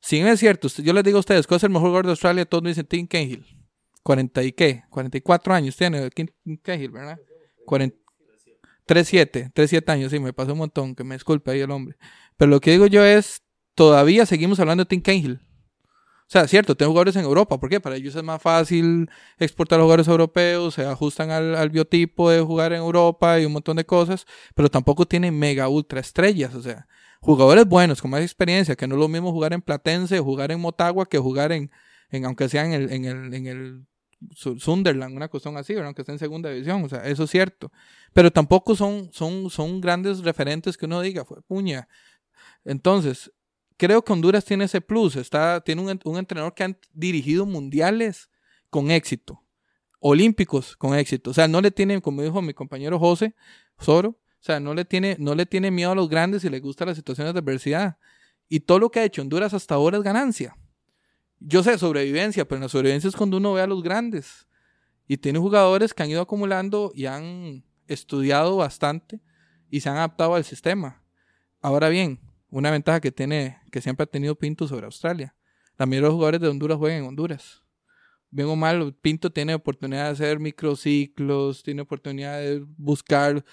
Si es cierto, yo les digo a ustedes, ¿cuál es el mejor jugador de Australia? Todos me dicen Tim Cahill. 40 y qué? 44 años tiene Tim Cahill, ¿verdad? 3-7, 3-7 años, sí, me pasó un montón, que me disculpe ahí el hombre. Pero lo que digo yo es, todavía seguimos hablando de Tim Cahill. O sea, cierto, tengo jugadores en Europa. ¿Por qué? Para ellos es más fácil exportar jugadores europeos, se ajustan al, biotipo de jugar en Europa y un montón de cosas, pero tampoco tienen mega ultra estrellas. O sea, jugadores buenos, con más experiencia, que no es lo mismo jugar en Platense jugar en Motagua que jugar en, en aunque sea en el, en el, en el Sunderland, una cuestión así, aunque esté en segunda división, o sea, eso es cierto. Pero tampoco son, son, son grandes referentes que uno diga, fue puña. Entonces, creo que Honduras tiene ese plus. Está, tiene un, un entrenador que ha dirigido mundiales con éxito, olímpicos con éxito. O sea, no le tiene, como dijo mi compañero José Soro, sea, no le tiene, no le tiene miedo a los grandes y le gustan las situaciones de adversidad. Y todo lo que ha hecho Honduras hasta ahora es ganancia. Yo sé sobrevivencia, pero la sobrevivencia es cuando uno ve a los grandes. Y tiene jugadores que han ido acumulando y han estudiado bastante y se han adaptado al sistema. Ahora bien, una ventaja que tiene, que siempre ha tenido Pinto sobre Australia. La mayoría de los jugadores de Honduras juegan en Honduras. Bien o mal, Pinto tiene oportunidad de hacer microciclos, tiene oportunidad de buscar.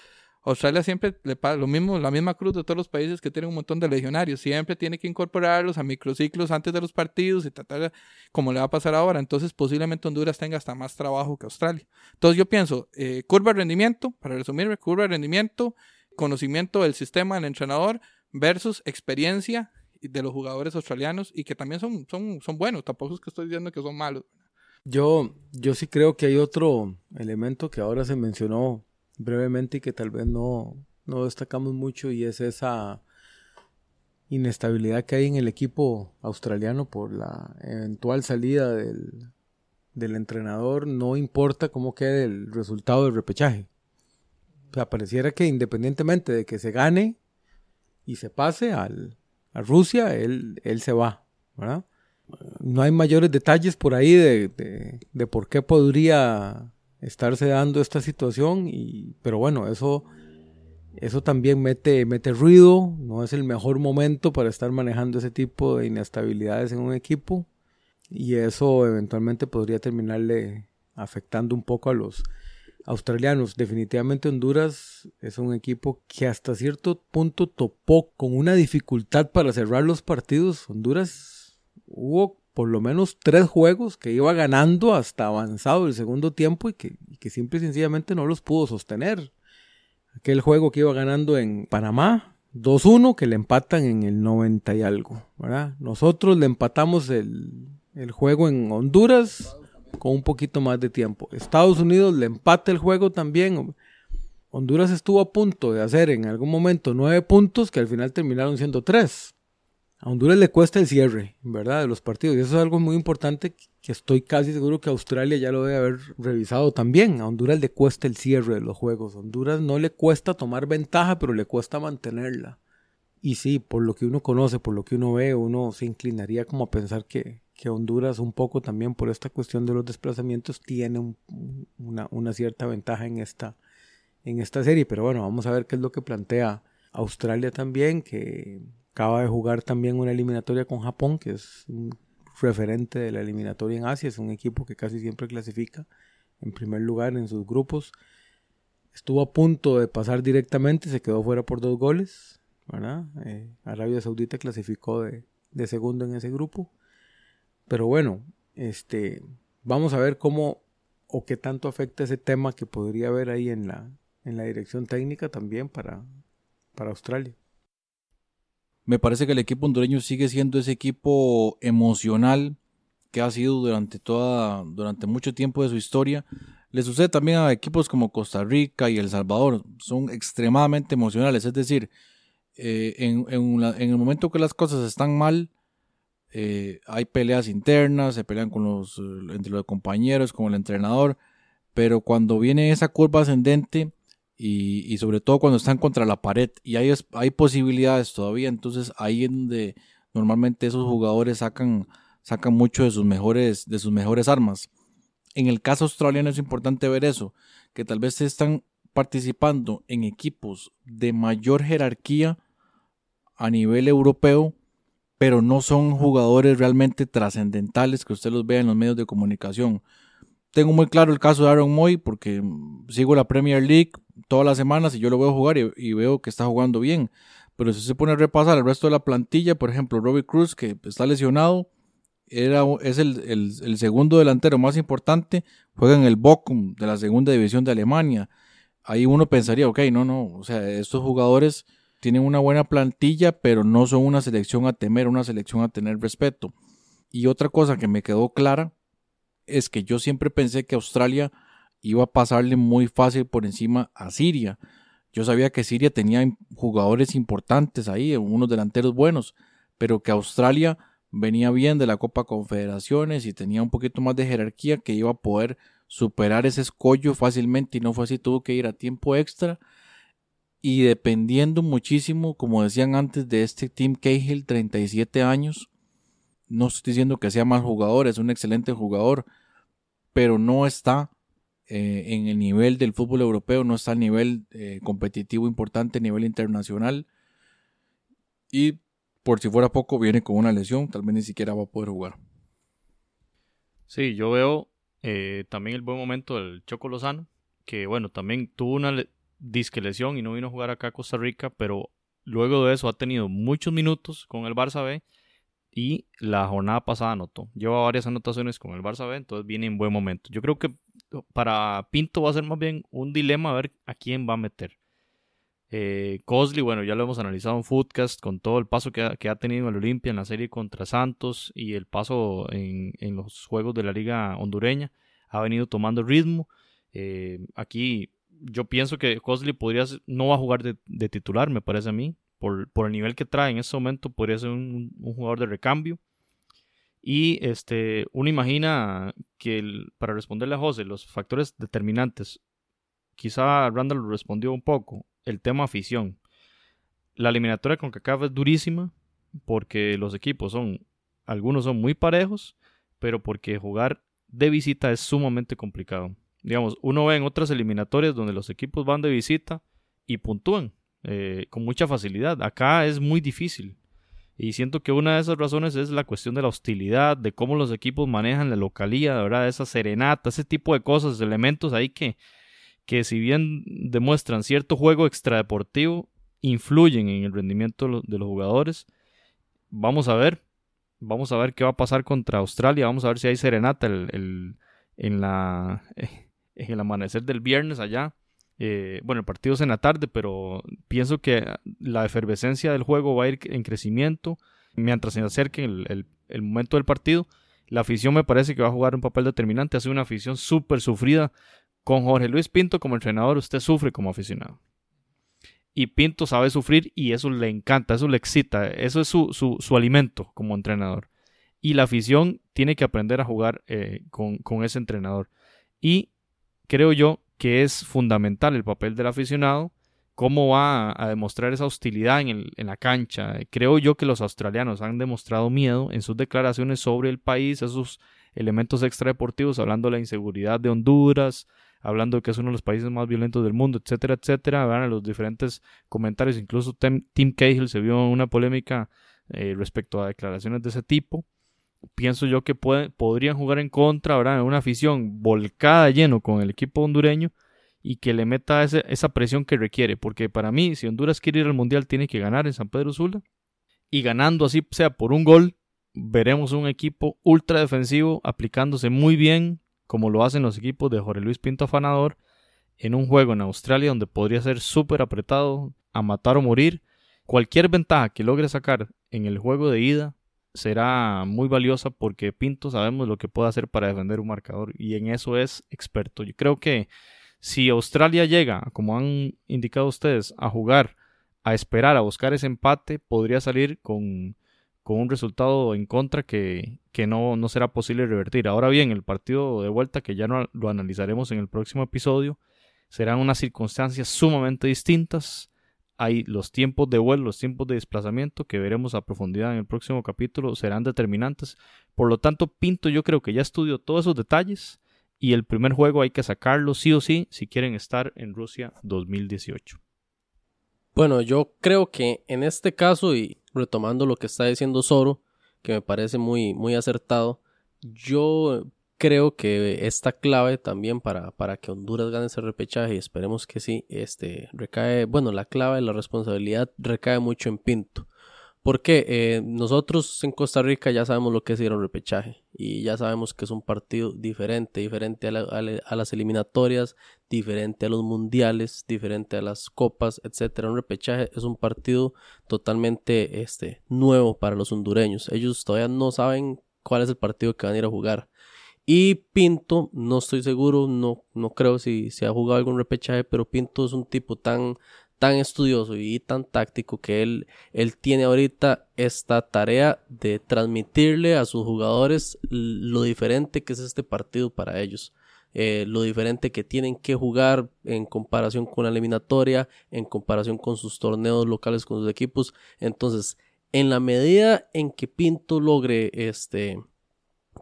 Australia siempre le pasa lo mismo, la misma cruz de todos los países que tienen un montón de legionarios. Siempre tiene que incorporarlos a microciclos antes de los partidos y tratar como le va a pasar ahora. Entonces, posiblemente Honduras tenga hasta más trabajo que Australia. Entonces, yo pienso, eh, curva de rendimiento, para resumirme, curva de rendimiento, conocimiento del sistema del entrenador versus experiencia de los jugadores australianos y que también son, son, son buenos. Tampoco es que estoy diciendo que son malos.
Yo, yo sí creo que hay otro elemento que ahora se mencionó brevemente y que tal vez no, no destacamos mucho y es esa inestabilidad que hay en el equipo australiano por la eventual salida del, del entrenador, no importa cómo quede el resultado del repechaje. O sea, pareciera que independientemente de que se gane y se pase al, a Rusia, él, él se va. No hay mayores detalles por ahí de, de, por qué podría estarse dando esta situación, y, pero bueno, eso, eso también mete, mete ruido, no es el mejor momento para estar manejando ese tipo de inestabilidades en un equipo, y eso eventualmente podría terminarle afectando un poco a los australianos. Definitivamente Honduras es un equipo que hasta cierto punto topó con una dificultad para cerrar los partidos. Honduras hubo por lo menos tres juegos que iba ganando hasta avanzado el segundo tiempo y que, y simple y sencillamente no los pudo sostener. Aquel juego que iba ganando en Panamá, 2-1, que le empatan en el 90 y algo. ¿verdad? Nosotros le empatamos el, el juego en Honduras con un poquito más de tiempo. Estados Unidos le empata el juego también. Honduras estuvo a punto de hacer en algún momento nueve puntos que al final terminaron siendo tres. A Honduras le cuesta el cierre, ¿verdad? De los partidos. Y eso es algo muy importante que estoy casi seguro que Australia ya lo debe haber revisado también. A Honduras le cuesta el cierre de los juegos. A Honduras no le cuesta tomar ventaja, pero le cuesta mantenerla. Y sí, por lo que uno conoce, por lo que uno ve, uno se inclinaría como a pensar que, que Honduras un poco también por esta cuestión de los desplazamientos tiene una, cierta ventaja en esta, en esta serie. Pero bueno, vamos a ver qué es lo que plantea Australia también, que acaba de jugar también una eliminatoria con Japón, que es un referente de la eliminatoria en Asia, es un equipo que casi siempre clasifica en primer lugar en sus grupos. Estuvo a punto de pasar directamente, se quedó fuera por dos goles. Eh, Arabia Saudita clasificó de, de segundo en ese grupo. Pero bueno, este, vamos a ver cómo o qué tanto afecta ese tema que podría haber ahí en la, en la dirección técnica también para, para Australia.
Me parece que el equipo hondureño sigue siendo ese equipo emocional que ha sido durante toda, durante mucho tiempo de su historia. Le sucede también a equipos como Costa Rica y El Salvador. Son extremadamente emocionales. Es decir, eh, en, en, en, el momento que las cosas están mal, eh, hay peleas internas, se pelean con los, eh, entre los compañeros, con el entrenador, pero cuando viene esa curva ascendente y, sobre todo cuando están contra la pared y hay, hay posibilidades todavía, entonces ahí es donde normalmente esos jugadores sacan, sacan mucho de sus, mejores, de sus mejores armas. En el caso australiano es importante ver eso, que tal vez están participando en equipos de mayor jerarquía a nivel europeo, pero no son jugadores realmente trascendentales que usted los vea en los medios de comunicación. Tengo muy claro el caso de Aaron Moy porque sigo la Premier League todas las semanas y yo lo veo jugar y, veo que está jugando bien. Pero si se pone a repasar el resto de la plantilla, por ejemplo, Robbie Cruz, que está lesionado, era, es el, segundo delantero más importante, juega en el Bochum de la segunda división de Alemania. Ahí uno pensaría, ok, no, no, o sea, estos jugadores tienen una buena plantilla, pero no son una selección a temer, una selección a tener respeto. Y otra cosa que me quedó clara es que yo siempre pensé que Australia iba a pasarle muy fácil por encima a Siria. Yo sabía que Siria tenía jugadores importantes ahí, unos delanteros buenos, pero que Australia venía bien de la Copa Confederaciones y tenía un poquito más de jerarquía que iba a poder superar ese escollo fácilmente y no fue así, tuvo que ir a tiempo extra y dependiendo muchísimo, como decían antes, de este Team Cahill, 37 años, no estoy diciendo que sea mal jugador, es un excelente jugador, pero no está eh, en el nivel del fútbol europeo, no está a nivel eh, competitivo importante, a nivel internacional. Y por si fuera poco, viene con una lesión, tal vez ni siquiera va a poder jugar.
Sí, yo veo eh, también el buen momento del Choco Lozano, que bueno, también tuvo una disque lesión y no vino a jugar acá a Costa Rica, pero luego de eso ha tenido muchos minutos con el Barça B y la jornada pasada anotó. Lleva varias anotaciones con el Barça B, entonces viene en buen momento. Yo creo que para Pinto va a ser más bien un dilema a ver a quién va a meter. Eh, Cosley, bueno, ya lo hemos analizado en Footcast con todo el paso que ha, tenido el Olimpia en la serie contra Santos y el paso en, los juegos de la Liga Hondureña. Ha venido tomando ritmo. Eh, aquí yo pienso que Cosley podría no va a jugar de, titular, me parece a mí. Por, el nivel que trae en este momento, podría ser un, jugador de recambio. Y este, uno imagina que para responderle a José, los factores determinantes, quizá Randall respondió un poco el tema afición. La eliminatoria con CACAF es durísima porque los equipos son, algunos son muy parejos, pero porque jugar de visita es sumamente complicado. Digamos, uno ve en otras eliminatorias donde los equipos van de visita y puntúan eh, con mucha facilidad. Acá es muy difícil. Y siento que una de esas razones es la cuestión de la hostilidad, de cómo los equipos manejan la localía, de verdad, esa serenata, ese tipo de cosas, elementos ahí que, que si bien demuestran cierto juego extradeportivo, influyen en el rendimiento de los jugadores. Vamos a ver, vamos a ver qué va a pasar contra Australia, vamos a ver si hay serenata el, en, la, en el amanecer del viernes allá. Eh, bueno, el partido es en la tarde, pero pienso que la efervescencia del juego va a ir en crecimiento mientras se acerque el, el momento del partido. La afición me parece que va a jugar un papel determinante. Ha sido una afición súper sufrida con Jorge Luis Pinto como entrenador, usted sufre como aficionado. Y Pinto sabe sufrir y eso le encanta, eso le excita, eso es su, alimento como entrenador. Y la afición tiene que aprender a jugar eh, con, ese entrenador. Y creo yo que es fundamental el papel del aficionado, cómo va a, demostrar esa hostilidad en, en, la cancha. Creo yo que los australianos han demostrado miedo en sus declaraciones sobre el país, esos elementos extradeportivos, hablando de la inseguridad de Honduras, hablando de que es uno de los países más violentos del mundo, etcétera, etcétera. Vean los diferentes comentarios, incluso Tim Cahill se vio una polémica eh, respecto a declaraciones de ese tipo. Pienso yo que podrían jugar en contra, ¿verdad? Una afición volcada lleno con el equipo hondureño y que le meta esa presión que requiere. Porque para mí, si Honduras quiere ir al Mundial, tiene que ganar en San Pedro Sula. Y ganando así sea por un gol, veremos un equipo ultra defensivo aplicándose muy bien como lo hacen los equipos de Jorge Luis Pinto Afanador, en un juego en Australia donde podría ser súper apretado, a matar o morir. Cualquier ventaja que logre sacar en el juego de ida será muy valiosa porque Pinto sabemos lo que puede hacer para defender un marcador y en eso es experto. Yo creo que si Australia llega, como han indicado ustedes, a jugar, a esperar, a buscar ese empate, podría salir con con un resultado en contra que, no, no, será posible revertir. Ahora bien, el partido de vuelta, que ya no, lo analizaremos en el próximo episodio, serán unas circunstancias sumamente distintas. Hay los tiempos de vuelo, los tiempos de desplazamiento que veremos a profundidad en el próximo capítulo serán determinantes. Por lo tanto, Pinto yo creo que ya estudió todos esos detalles y el primer juego hay que sacarlo sí o sí si quieren estar en Rusia 2018.
Bueno, yo creo que en este caso y retomando lo que está diciendo Zoro, que me parece muy, muy acertado, yo creo que esta clave también para, para que Honduras gane ese repechaje, y esperemos que sí, este, recae, bueno, la clave, la responsabilidad recae mucho en Pinto. Porque eh, nosotros en Costa Rica ya sabemos lo que es ir a un repechaje y ya sabemos que es un partido diferente, diferente a, las eliminatorias, diferente a los mundiales, diferente a las copas, etcétera. Un repechaje es un partido totalmente este, nuevo para los hondureños. Ellos todavía no saben cuál es el partido que van a ir a jugar. Y Pinto, no estoy seguro, no, no creo si, si ha jugado algún repechaje, pero Pinto es un tipo tan, tan estudioso y tan táctico que él, él tiene ahorita esta tarea de transmitirle a sus jugadores lo diferente que es este partido para ellos. Eh, lo diferente que tienen que jugar en comparación con la eliminatoria, en comparación con sus torneos locales con sus equipos. Entonces, en la medida en que Pinto logre este,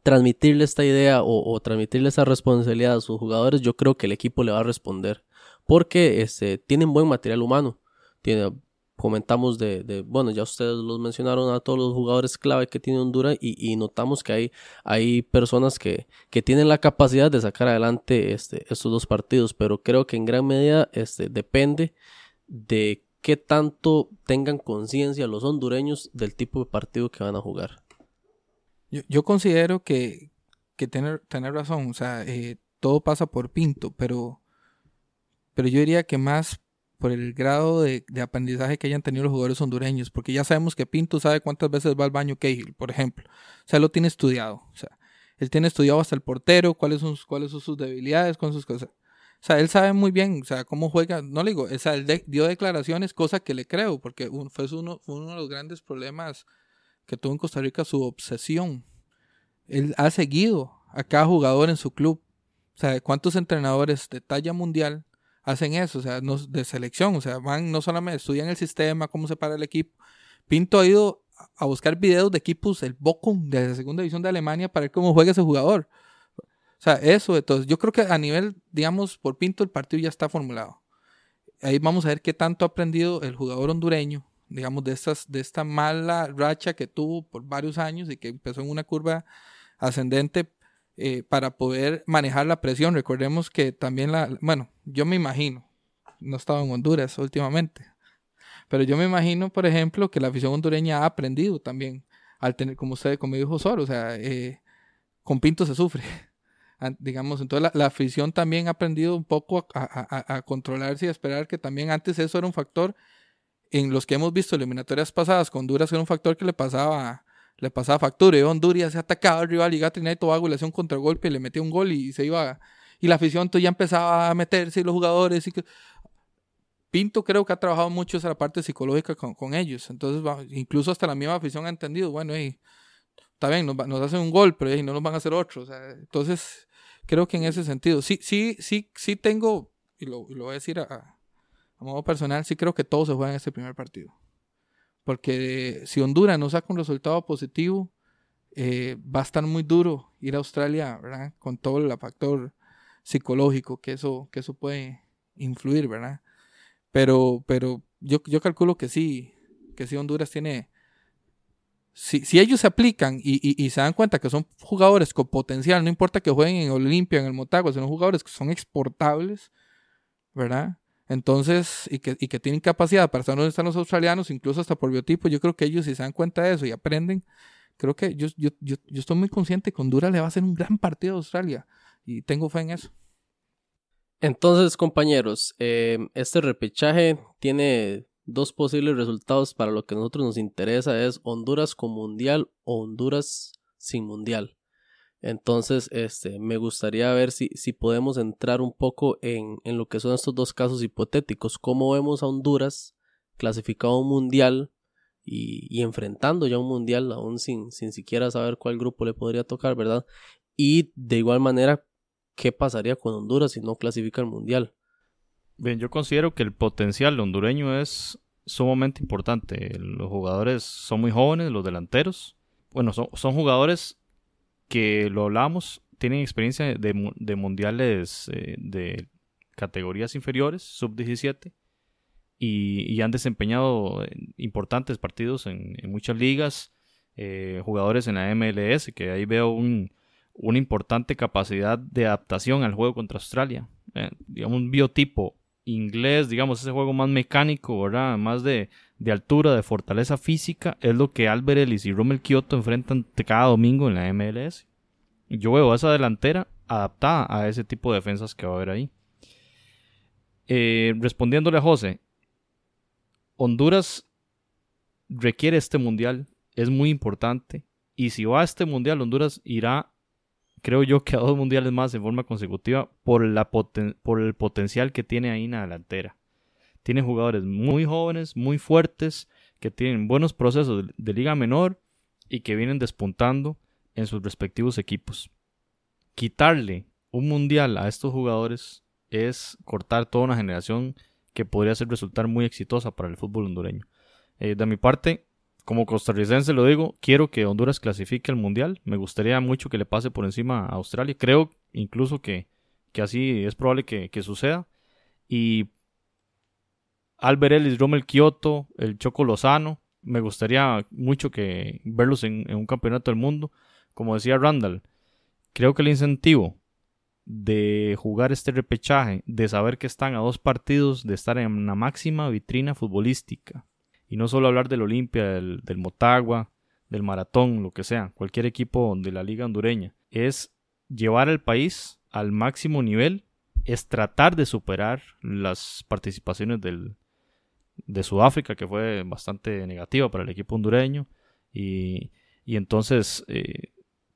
transmitirle esta idea o, transmitirle esa responsabilidad a sus jugadores, yo creo que el equipo le va a responder. Porque este, tienen buen material humano. Tiene, comentamos de, bueno, ya ustedes los mencionaron a todos los jugadores clave que tiene Honduras y, notamos que hay, hay personas que, que, tienen la capacidad de sacar adelante este, estos dos partidos, pero creo que en gran medida este, depende de qué tanto tengan conciencia los hondureños del tipo de partido que van a jugar.
Yo, considero que, tener, razón, o sea, eh, todo pasa por Pinto, pero, pero yo diría que más por el grado de, aprendizaje que hayan tenido los jugadores hondureños, porque ya sabemos que Pinto sabe cuántas veces va al baño Cahill, por ejemplo. O sea, lo tiene estudiado. O sea, él tiene estudiado hasta el portero, cuáles son, cuáles son sus debilidades, con sus cosas. O sea, él sabe muy bien, o sea, cómo juega. No le digo, o sea, él dio declaraciones, cosa que le creo, porque uno, fue uno de los grandes problemas que tuvo en Costa Rica su obsesión. Él ha seguido a cada jugador en su club. O sea, ¿cuántos entrenadores de talla mundial hacen eso? O sea, de selección. O sea, van, no solamente estudian el sistema, cómo se para el equipo. Pinto ha ido a buscar videos de equipos, el Bochum de la segunda división de Alemania, para ver cómo juega ese jugador. O sea, eso, entonces, yo creo que a nivel, digamos, por Pinto, el partido ya está formulado. Ahí vamos a ver qué tanto ha aprendido el jugador hondureño digamos, de, estas, de esta mala racha que tuvo por varios años y que empezó en una curva ascendente eh, para poder manejar la presión. Recordemos que también la, bueno, yo me imagino, no he estado en Honduras últimamente, pero yo me imagino, por ejemplo, que la afición hondureña ha aprendido también al tener, como usted, como dijo Soro, o sea, eh, con Pinto se sufre. digamos, entonces la, afición también ha aprendido un poco a, a, controlarse y a esperar que también antes eso era un factor en los que hemos visto eliminatorias pasadas con Honduras era un factor que le pasaba le pasaba factura y Honduras se atacaba al rival y Trinidad y Tobago le hacía un contragolpe y le metía un gol y se iba y la afición ya empezaba a meterse y los jugadores y que Pinto creo que ha trabajado mucho esa parte psicológica con, ellos entonces incluso hasta la misma afición ha entendido bueno y está bien nos, nos hacen un gol pero no nos van a hacer otro entonces creo que en ese sentido sí sí sí sí tengo y lo, lo voy a decir a a modo personal, sí creo que todos se juegan este primer partido. Porque si Honduras no saca un resultado positivo, eh, va a estar muy duro ir a Australia, ¿verdad? Con todo el factor psicológico que eso, que eso puede influir, ¿verdad? Pero, pero yo, yo calculo que sí, que sí Honduras tiene... Si, si ellos se aplican y, y, se dan cuenta que son jugadores con potencial, no importa que jueguen en Olimpia, en el Motagua, son jugadores que son exportables, ¿verdad? Entonces, y que, y que tienen capacidad para estar donde están los australianos, incluso hasta por biotipo, yo creo que ellos si se dan cuenta de eso y aprenden, creo que yo, yo, yo, yo estoy muy consciente que Honduras le va a hacer un gran partido a Australia y tengo fe en eso.
Entonces, compañeros, eh, este repechaje tiene dos posibles resultados para lo que a nosotros nos interesa, es Honduras con mundial o Honduras sin mundial. Entonces, este, me gustaría ver si, si podemos entrar un poco en, en, lo que son estos dos casos hipotéticos. ¿Cómo vemos a Honduras clasificado a un mundial y, y enfrentando ya un mundial aún sin, sin siquiera saber cuál grupo le podría tocar, ¿verdad? Y de igual manera, ¿qué pasaría con Honduras si no clasifica al mundial?
Bien, yo considero que el potencial hondureño es sumamente importante. Los jugadores son muy jóvenes, los delanteros. Bueno, son, son jugadores que lo hablamos, tienen experiencia de, mundiales eh, de categorías inferiores, sub-17, y, han desempeñado importantes partidos en, muchas ligas, eh, jugadores en la MLS, que ahí veo una importante capacidad de adaptación al juego contra Australia. Eh, digamos, un biotipo inglés, digamos, ese juego más mecánico, ¿verdad? Más de, de altura, de fortaleza física, es lo que Albert Ellis y Rommel Kyoto enfrentan cada domingo en la MLS. Yo veo esa delantera adaptada a ese tipo de defensas que va a haber ahí. Eh, respondiéndole a José, Honduras requiere este mundial, es muy importante. Y si va a este mundial, Honduras irá, creo yo, que a dos mundiales más en forma consecutiva por, por el potencial que tiene ahí en la delantera. Tiene jugadores muy jóvenes, muy fuertes, que tienen buenos procesos de liga menor y que vienen despuntando en sus respectivos equipos. Quitarle un mundial a estos jugadores es cortar toda una generación que podría ser resultar muy exitosa para el fútbol hondureño. Eh, de mi parte, como costarricense lo digo, quiero que Honduras clasifique al mundial. Me gustaría mucho que le pase por encima a Australia. Creo incluso que, así es probable que, suceda. Y Albert Ellis, Rommel Kioto, el Choco Lozano, me gustaría mucho que verlos en, un campeonato del mundo. Como decía Randall, creo que el incentivo de jugar este repechaje, de saber que están a dos partidos, de estar en una máxima vitrina futbolística. Y no solo hablar del Olimpia, del, del, Motagua, del Maratón, lo que sea, cualquier equipo de la liga hondureña. Es llevar al país al máximo nivel, es tratar de superar las participaciones del, de Sudáfrica, que fue bastante negativa para el equipo hondureño. Y, y entonces, eh,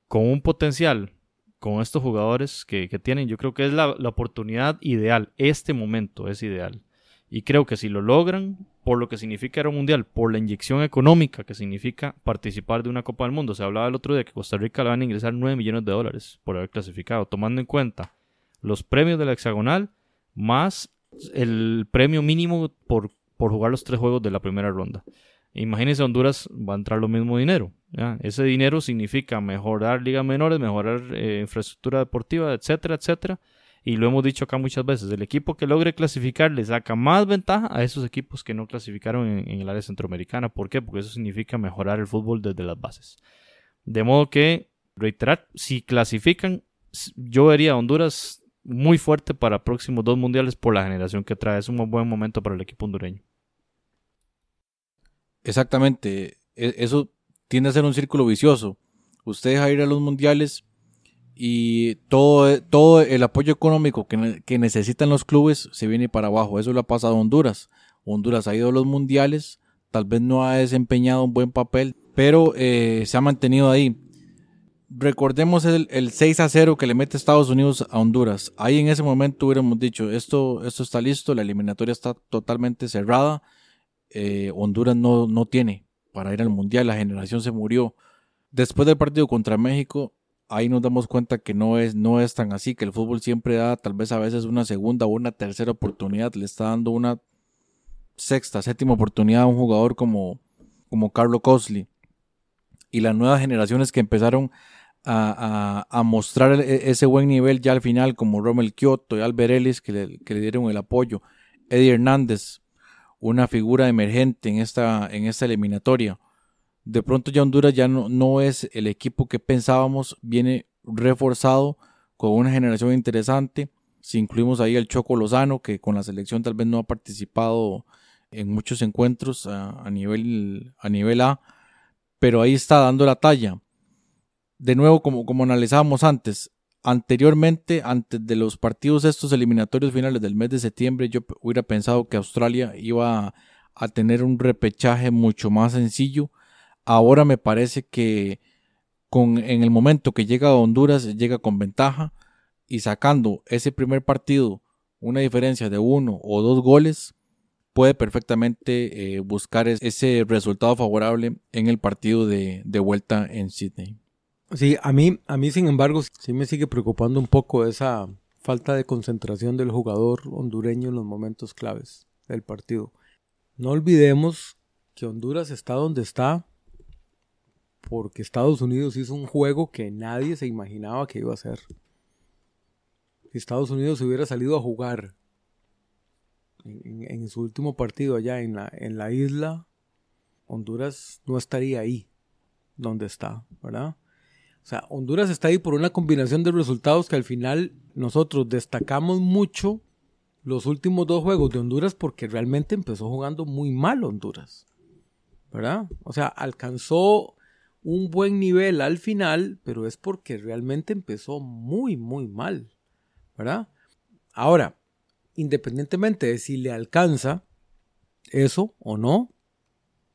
con un potencial con estos jugadores que, tienen, yo creo que es la, oportunidad ideal. Este momento es ideal. Y creo que si lo logran, por lo que significa el mundial, por la inyección económica que significa participar de una Copa del Mundo, se hablaba el otro día que Costa Rica le van a ingresar 9 millones de dólares por haber clasificado, tomando en cuenta los premios de la hexagonal más el premio mínimo por, por jugar los tres juegos de la primera ronda. Imagínense, Honduras va a entrar lo mismo dinero. Ese dinero significa mejorar ligas menores, mejorar eh, infraestructura deportiva, etcétera, etcétera. Y lo hemos dicho acá muchas veces, el equipo que logre clasificar le saca más ventaja a esos equipos que no clasificaron en, en el área centroamericana. ¿Por qué? Porque eso significa mejorar el fútbol desde las bases. De modo que, reiterar, si clasifican, yo vería a Honduras muy fuerte para próximos dos mundiales por la generación que trae. Es un buen momento para el equipo hondureño.
Exactamente. E, eso tiende a ser un círculo vicioso. Usted deja ir a los mundiales y todo, todo el apoyo económico que, necesitan los clubes se viene para abajo. Eso le ha pasado a Honduras. Honduras ha ido a los mundiales, tal vez no ha desempeñado un buen papel, pero eh, se ha mantenido ahí. Recordemos el, 6 a 0 que le mete Estados Unidos a Honduras. Ahí en ese momento hubiéramos dicho, esto, esto está listo, la eliminatoria está totalmente cerrada eh, Honduras no, no tiene para ir al Mundial, la generación se murió. Después del partido contra México, ahí nos damos cuenta que no es, no es tan así, que el fútbol siempre da tal vez a veces una segunda o una tercera oportunidad, le está dando una sexta, séptima oportunidad a un jugador como, como Carlo Cosley. Y las nuevas generaciones que empezaron a, a, mostrar e, ese buen nivel ya al final, como Rommel Kioto y Albert Ellis, que le dieron el apoyo. Eddie Hernández, una figura emergente en esta, en esta eliminatoria. De pronto ya Honduras ya no, no es el equipo que pensábamos, viene reforzado con una generación interesante. Si incluimos ahí al Choco Lozano, que con la selección tal vez no ha participado en muchos encuentros a, nivel, a nivel A, pero ahí está dando la talla. De nuevo, como, como analizábamos antes, Anteriormente, antes de los partidos estos eliminatorios finales del mes de septiembre, yo hubiera pensado que Australia iba a tener un repechaje mucho más sencillo. Ahora me parece que con, en el momento que llega a Honduras, llega con ventaja y sacando ese primer partido una diferencia de uno o dos goles, puede perfectamente eh, buscar ese resultado favorable en el partido de, de vuelta en Sydney.
Sí, a mí, a mí sin embargo, sí me sigue preocupando un poco esa falta de concentración del jugador hondureño en los momentos claves del partido. No olvidemos que Honduras está donde está porque Estados Unidos hizo un juego que nadie se imaginaba que iba a hacer. Si Estados Unidos hubiera salido a jugar en, su último partido allá en la, en la isla, Honduras no estaría ahí donde está, ¿verdad? O sea, Honduras está ahí por una combinación de resultados que al final nosotros destacamos mucho los últimos dos juegos de Honduras porque realmente empezó jugando muy mal Honduras. ¿Verdad? O sea, alcanzó un buen nivel al final, pero es porque realmente empezó muy, muy mal. ¿Verdad? Ahora, independientemente de si le alcanza eso o no,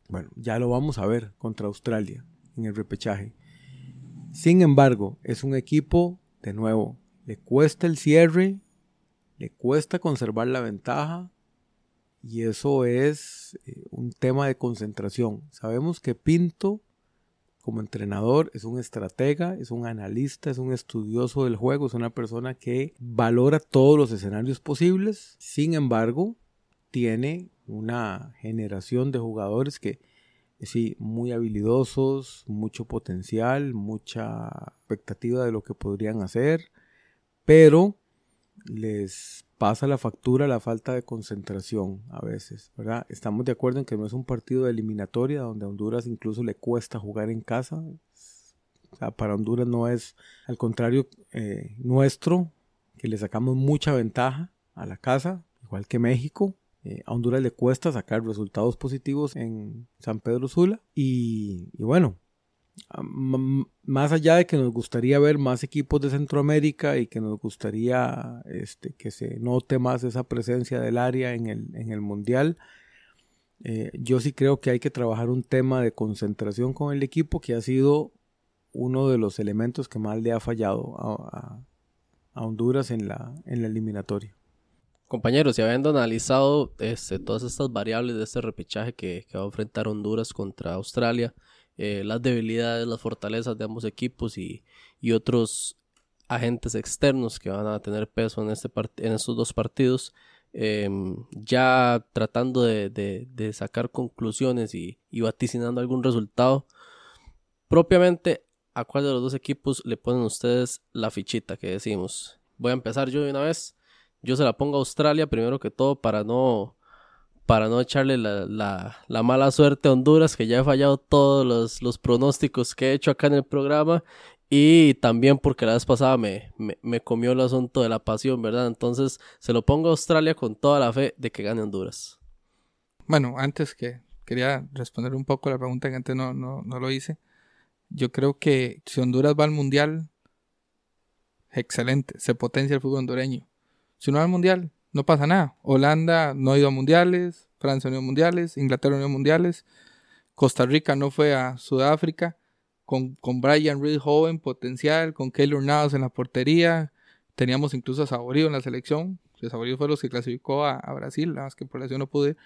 bueno, ya lo vamos a ver contra Australia en el repechaje. Sin embargo, es un equipo, de nuevo, le cuesta el cierre, le cuesta conservar la ventaja y eso es eh, un tema de concentración. Sabemos que Pinto, como entrenador, es un estratega, es un analista, es un estudioso del juego, es una persona que valora todos los escenarios posibles. Sin embargo, tiene una generación de jugadores que sí, muy habilidosos, mucho potencial, mucha expectativa de lo que podrían hacer, pero les pasa la factura la falta de concentración a veces, ¿verdad? Estamos de acuerdo en que no es un partido de eliminatoria donde a Honduras incluso le cuesta jugar en casa. Para Honduras no es, al contrario, eh, nuestro, que le sacamos mucha ventaja a la casa, igual que México. Eh, a Honduras le cuesta sacar resultados positivos en San Pedro Sula. Y, bueno, más allá de que nos gustaría ver más equipos de Centroamérica y que nos gustaría este, que se note más esa presencia del área en el, Mundial, eh, yo sí creo que hay que trabajar un tema de concentración con el equipo que ha sido uno de los elementos que más le ha fallado a, Honduras en la, en la eliminatoria.
Compañeros, y habiendo analizado este, todas estas variables de este repechaje que, que va a enfrentar Honduras contra Australia, eh, las debilidades, las fortalezas de ambos equipos y, otros agentes externos que van a tener peso en, este en estos dos partidos. Em, ya tratando de, sacar conclusiones y, vaticinando algún resultado, propiamente a cuál de los dos equipos le ponen ustedes la fichita que decimos. Voy a empezar yo de una vez. Yo se la pongo a Australia primero que todo para no para no echarle la, mala suerte a Honduras, que ya he fallado todos los, pronósticos que he hecho acá en el programa. Y también porque la vez pasada me, me, comió el asunto de la pasión, ¿verdad? Entonces se lo pongo a Australia con toda la fe de que gane Honduras.
Bueno, antes que quería responder un poco la pregunta que antes no, no, no lo hice. Yo creo que si Honduras va al Mundial, excelente, se potencia el fútbol hondureño. Si no va al Mundial, no pasa nada. Holanda no ha ido a mundiales, Francia no ha ido a mundiales, Inglaterra no ha ido a mundiales, Costa Rica no fue a Sudáfrica, con, con Brian Reed joven, potencial, con Keylor Navas en la portería, teníamos incluso a Saborío en la selección, Saborío fue los que clasificó a, Brasil, nada más que por lesión no pude,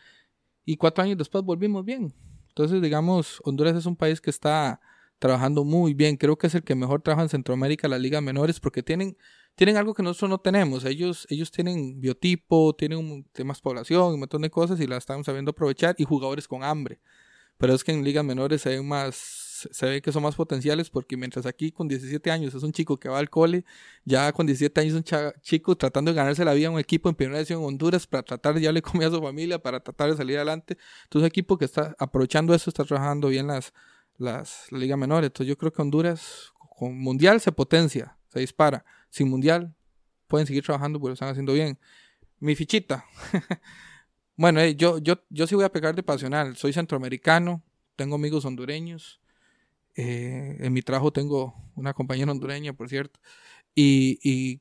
y cuatro años después volvimos bien. Entonces, digamos, Honduras es un país que está trabajando muy bien, creo que es el que mejor trabaja en Centroamérica, las ligas menores, porque tienen tienen algo que nosotros no tenemos. Ellos, ellos tienen biotipo, tienen un, temas población, un montón de cosas y la están sabiendo aprovechar y jugadores con hambre. Pero es que en ligas menores se ven más, se ve que son más potenciales porque mientras aquí con 17 años es un chico que va al cole, ya con 17 años es un chico tratando de ganarse la vida en un equipo en primera división en Honduras para tratar de ya le comer a su familia, para tratar de salir adelante. Entonces un equipo que está aprovechando eso, está trabajando bien las, las, la liga menor. Entonces yo creo que Honduras con mundial se potencia, se dispara sin mundial, pueden seguir trabajando porque lo están haciendo bien. Mi fichita. bueno, eh, yo, yo, yo sí voy a pegar de pasional. Soy centroamericano, tengo amigos hondureños. Eh, en mi trabajo tengo una compañera hondureña, por cierto. Y, y,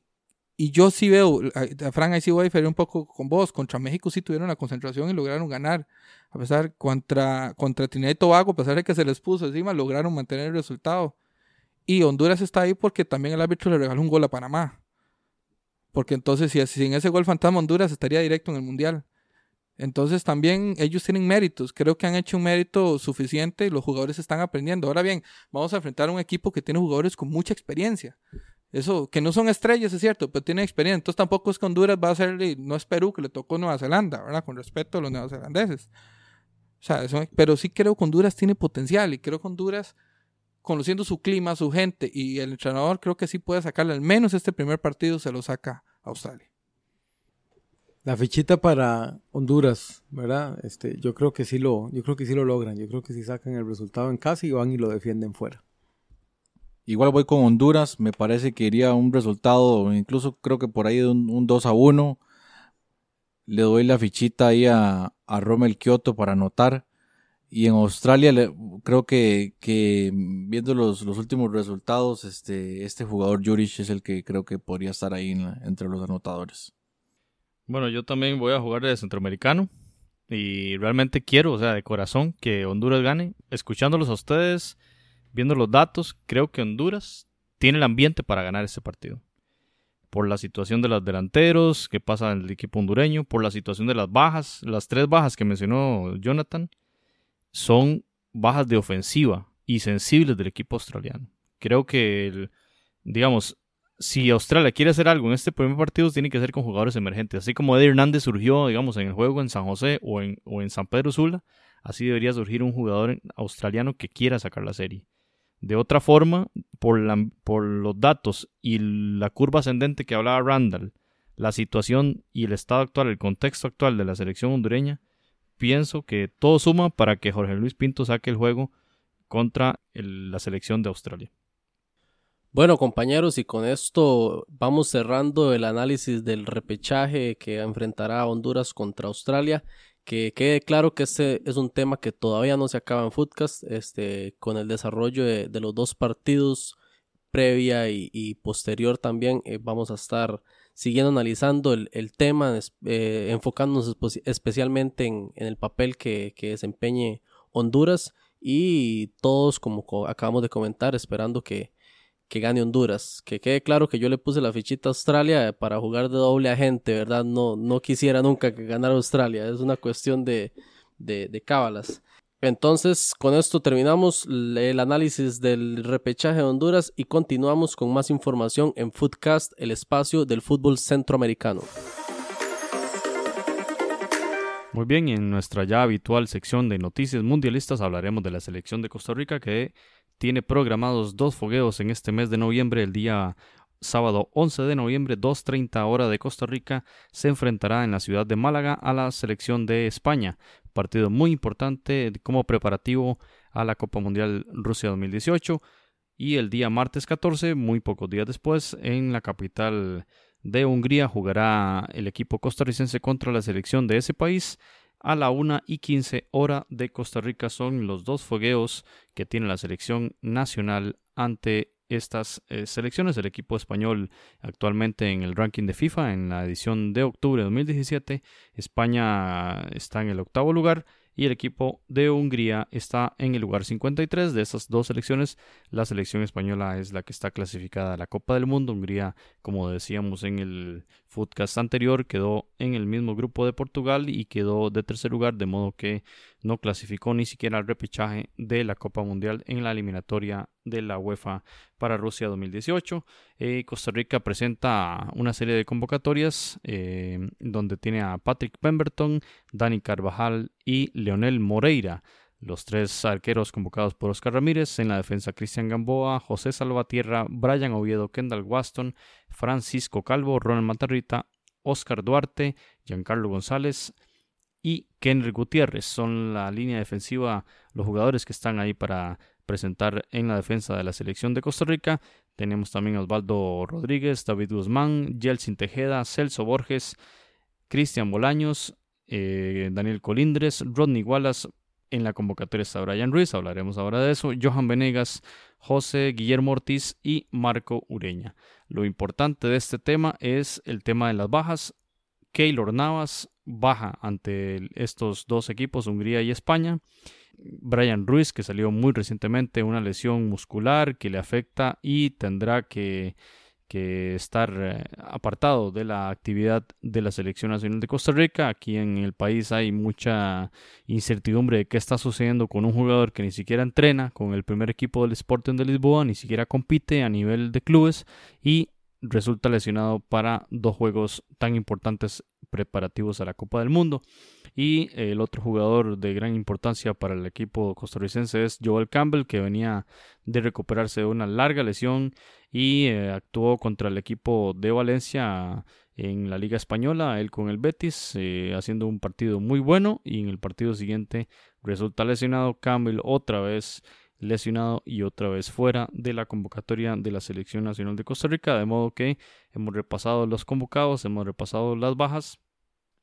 y yo sí veo, a Fran, ahí sí voy a diferir un poco con vos. Contra México sí tuvieron la concentración y lograron ganar. A pesar, contra, contra Trinidad y Tobago, a pesar de que se les puso encima, lograron mantener el resultado. Y Honduras está ahí porque también el árbitro le regaló un gol a Panamá. Porque entonces, si sin ese gol fantasma, Honduras estaría directo en el Mundial. Entonces también ellos tienen méritos. Creo que han hecho un mérito suficiente y los jugadores están aprendiendo. Ahora bien, vamos a enfrentar a un equipo que tiene jugadores con mucha experiencia. Eso, que no son estrellas, es cierto, pero tienen experiencia. Entonces tampoco es que Honduras va a ser, no es Perú que le tocó Nueva Zelanda, ¿verdad? Con respeto a los neozelandeses. O sea, pero sí creo que Honduras tiene potencial y creo que Honduras conociendo su clima, su gente y el entrenador, creo que sí puede sacarle al menos este primer partido, se lo saca a Australia.
La fichita para Honduras, ¿verdad? Este, yo creo que sí lo, yo creo que sí lo logran, yo creo que sí sacan el resultado en casa y van y lo defienden fuera.
Igual voy con Honduras, me parece que iría un resultado, incluso creo que por ahí de un, 2 a 1. Le doy la fichita ahí a, a Rommel Kioto para anotar. Y en Australia creo que, viendo los, últimos resultados, este, este jugador Juric es el que creo que podría estar ahí entre los anotadores.
Bueno, yo también voy a jugar de centroamericano y realmente quiero, o sea, de corazón, que Honduras gane. Escuchándolos a ustedes, viendo los datos, creo que Honduras tiene el ambiente para ganar este partido. por la situación de los delanteros que pasa en el equipo hondureño, por la situación de las bajas, las tres bajas que mencionó Jonathan, son bajas de ofensiva y sensibles del equipo australiano. Creo que, digamos, si Australia quiere hacer algo en este primer partido, tiene que ser con jugadores emergentes. Así como Eddie Hernández surgió, digamos, en el juego en San José o en, o en San Pedro Sula, así debería surgir un jugador australiano que quiera sacar la serie. De otra forma, por, por los datos y la curva ascendente que hablaba Randall, la situación y el estado actual, el contexto actual de la selección hondureña, pienso que todo suma para que Jorge Luis Pinto saque el juego contra la selección de Australia.
Bueno compañeros, y con esto vamos cerrando el análisis del repechaje que enfrentará Honduras contra Australia. Que quede claro que este es un tema que todavía no se acaba en Footcast, este, con el desarrollo de, los dos partidos previa y, posterior también eh, vamos a estar siguiendo analizando el, tema, eh, enfocándonos especialmente en, el papel que, que desempeñe Honduras y todos, como acabamos de comentar, esperando que, que gane Honduras. Que quede claro que yo le puse la fichita a Australia para jugar de doble agente, ¿verdad? No, no quisiera nunca que ganara Australia. Es una cuestión de, de, cábalas. Entonces, con esto terminamos el análisis del repechaje de Honduras y continuamos con más información en Footcast, el espacio del fútbol centroamericano.
Muy bien, en nuestra ya habitual sección de noticias mundialistas hablaremos de la selección de Costa Rica que tiene programados dos fogueos en este mes de noviembre, el día sábado 11 de noviembre, 2.30 hora de Costa Rica, se enfrentará en la ciudad de Málaga a la selección de España. Partido muy importante como preparativo a la Copa Mundial Rusia 2018. Y el día martes 14, muy pocos días después, en la capital de Hungría jugará el equipo costarricense contra la selección de ese país a la 1 y 15 hora de Costa Rica son los dos fogueos que tiene la selección nacional ante estas eh, selecciones. El equipo español actualmente en el ranking de FIFA en la edición de octubre de 2017. España está en el octavo lugar y el equipo de Hungría está en el lugar 53 de esas dos selecciones. La selección española es la que está clasificada a la Copa del Mundo. Hungría, como decíamos en el footcast anterior, quedó en el mismo grupo de Portugal y quedó de tercer lugar, de modo que no clasificó ni siquiera al repechaje de la Copa Mundial en la eliminatoria de la UEFA para Rusia 2018. Eh, Costa Rica presenta una serie de convocatorias eh, donde tiene a Patrick Pemberton, Dani Carvajal y Leonel Moreira. Los tres arqueros convocados por Oscar Ramírez, en la defensa Cristian Gamboa, José Salvatierra, Brian Oviedo, Kendall Waston, Francisco Calvo, Ronald Matarrita, Oscar Duarte, Giancarlo González, y Kenry Gutiérrez. Son la línea defensiva, los jugadores que están ahí para presentar en la defensa de la selección de Costa Rica. Tenemos también Osvaldo Rodríguez, David Guzmán, Yeltsin Tejeda, Celso Borges, Cristian Bolaños, eh, Daniel Colindres, Rodney Wallace. En la convocatoria está Brian Ruiz, hablaremos ahora de eso. Johan Venegas, José Guillermo Ortiz y Marco Ureña. Lo importante de este tema es el tema de las bajas. Keylor Navas baja ante estos dos equipos, Hungría y España. Brian Ruiz, que salió muy recientemente una lesión muscular que le afecta y tendrá que, estar eh, apartado de la actividad de la Selección Nacional de Costa Rica. Aquí en el país hay mucha incertidumbre de qué está sucediendo con un jugador que ni siquiera entrena con el primer equipo del Sporting de Lisboa, ni siquiera compite a nivel de clubes y resulta lesionado para dos juegos tan importantes preparativos a la Copa del Mundo. Y el otro jugador de gran importancia para el equipo costarricense es Joel Campbell, que venía de recuperarse de una larga lesión y eh, actuó contra el equipo de Valencia en la Liga Española, él con el Betis, eh, haciendo un partido muy bueno y en el partido siguiente resulta lesionado Campbell otra vez lesionado y otra vez fuera de la convocatoria de la Selección Nacional de Costa Rica, de modo que hemos repasado los convocados, hemos repasado las bajas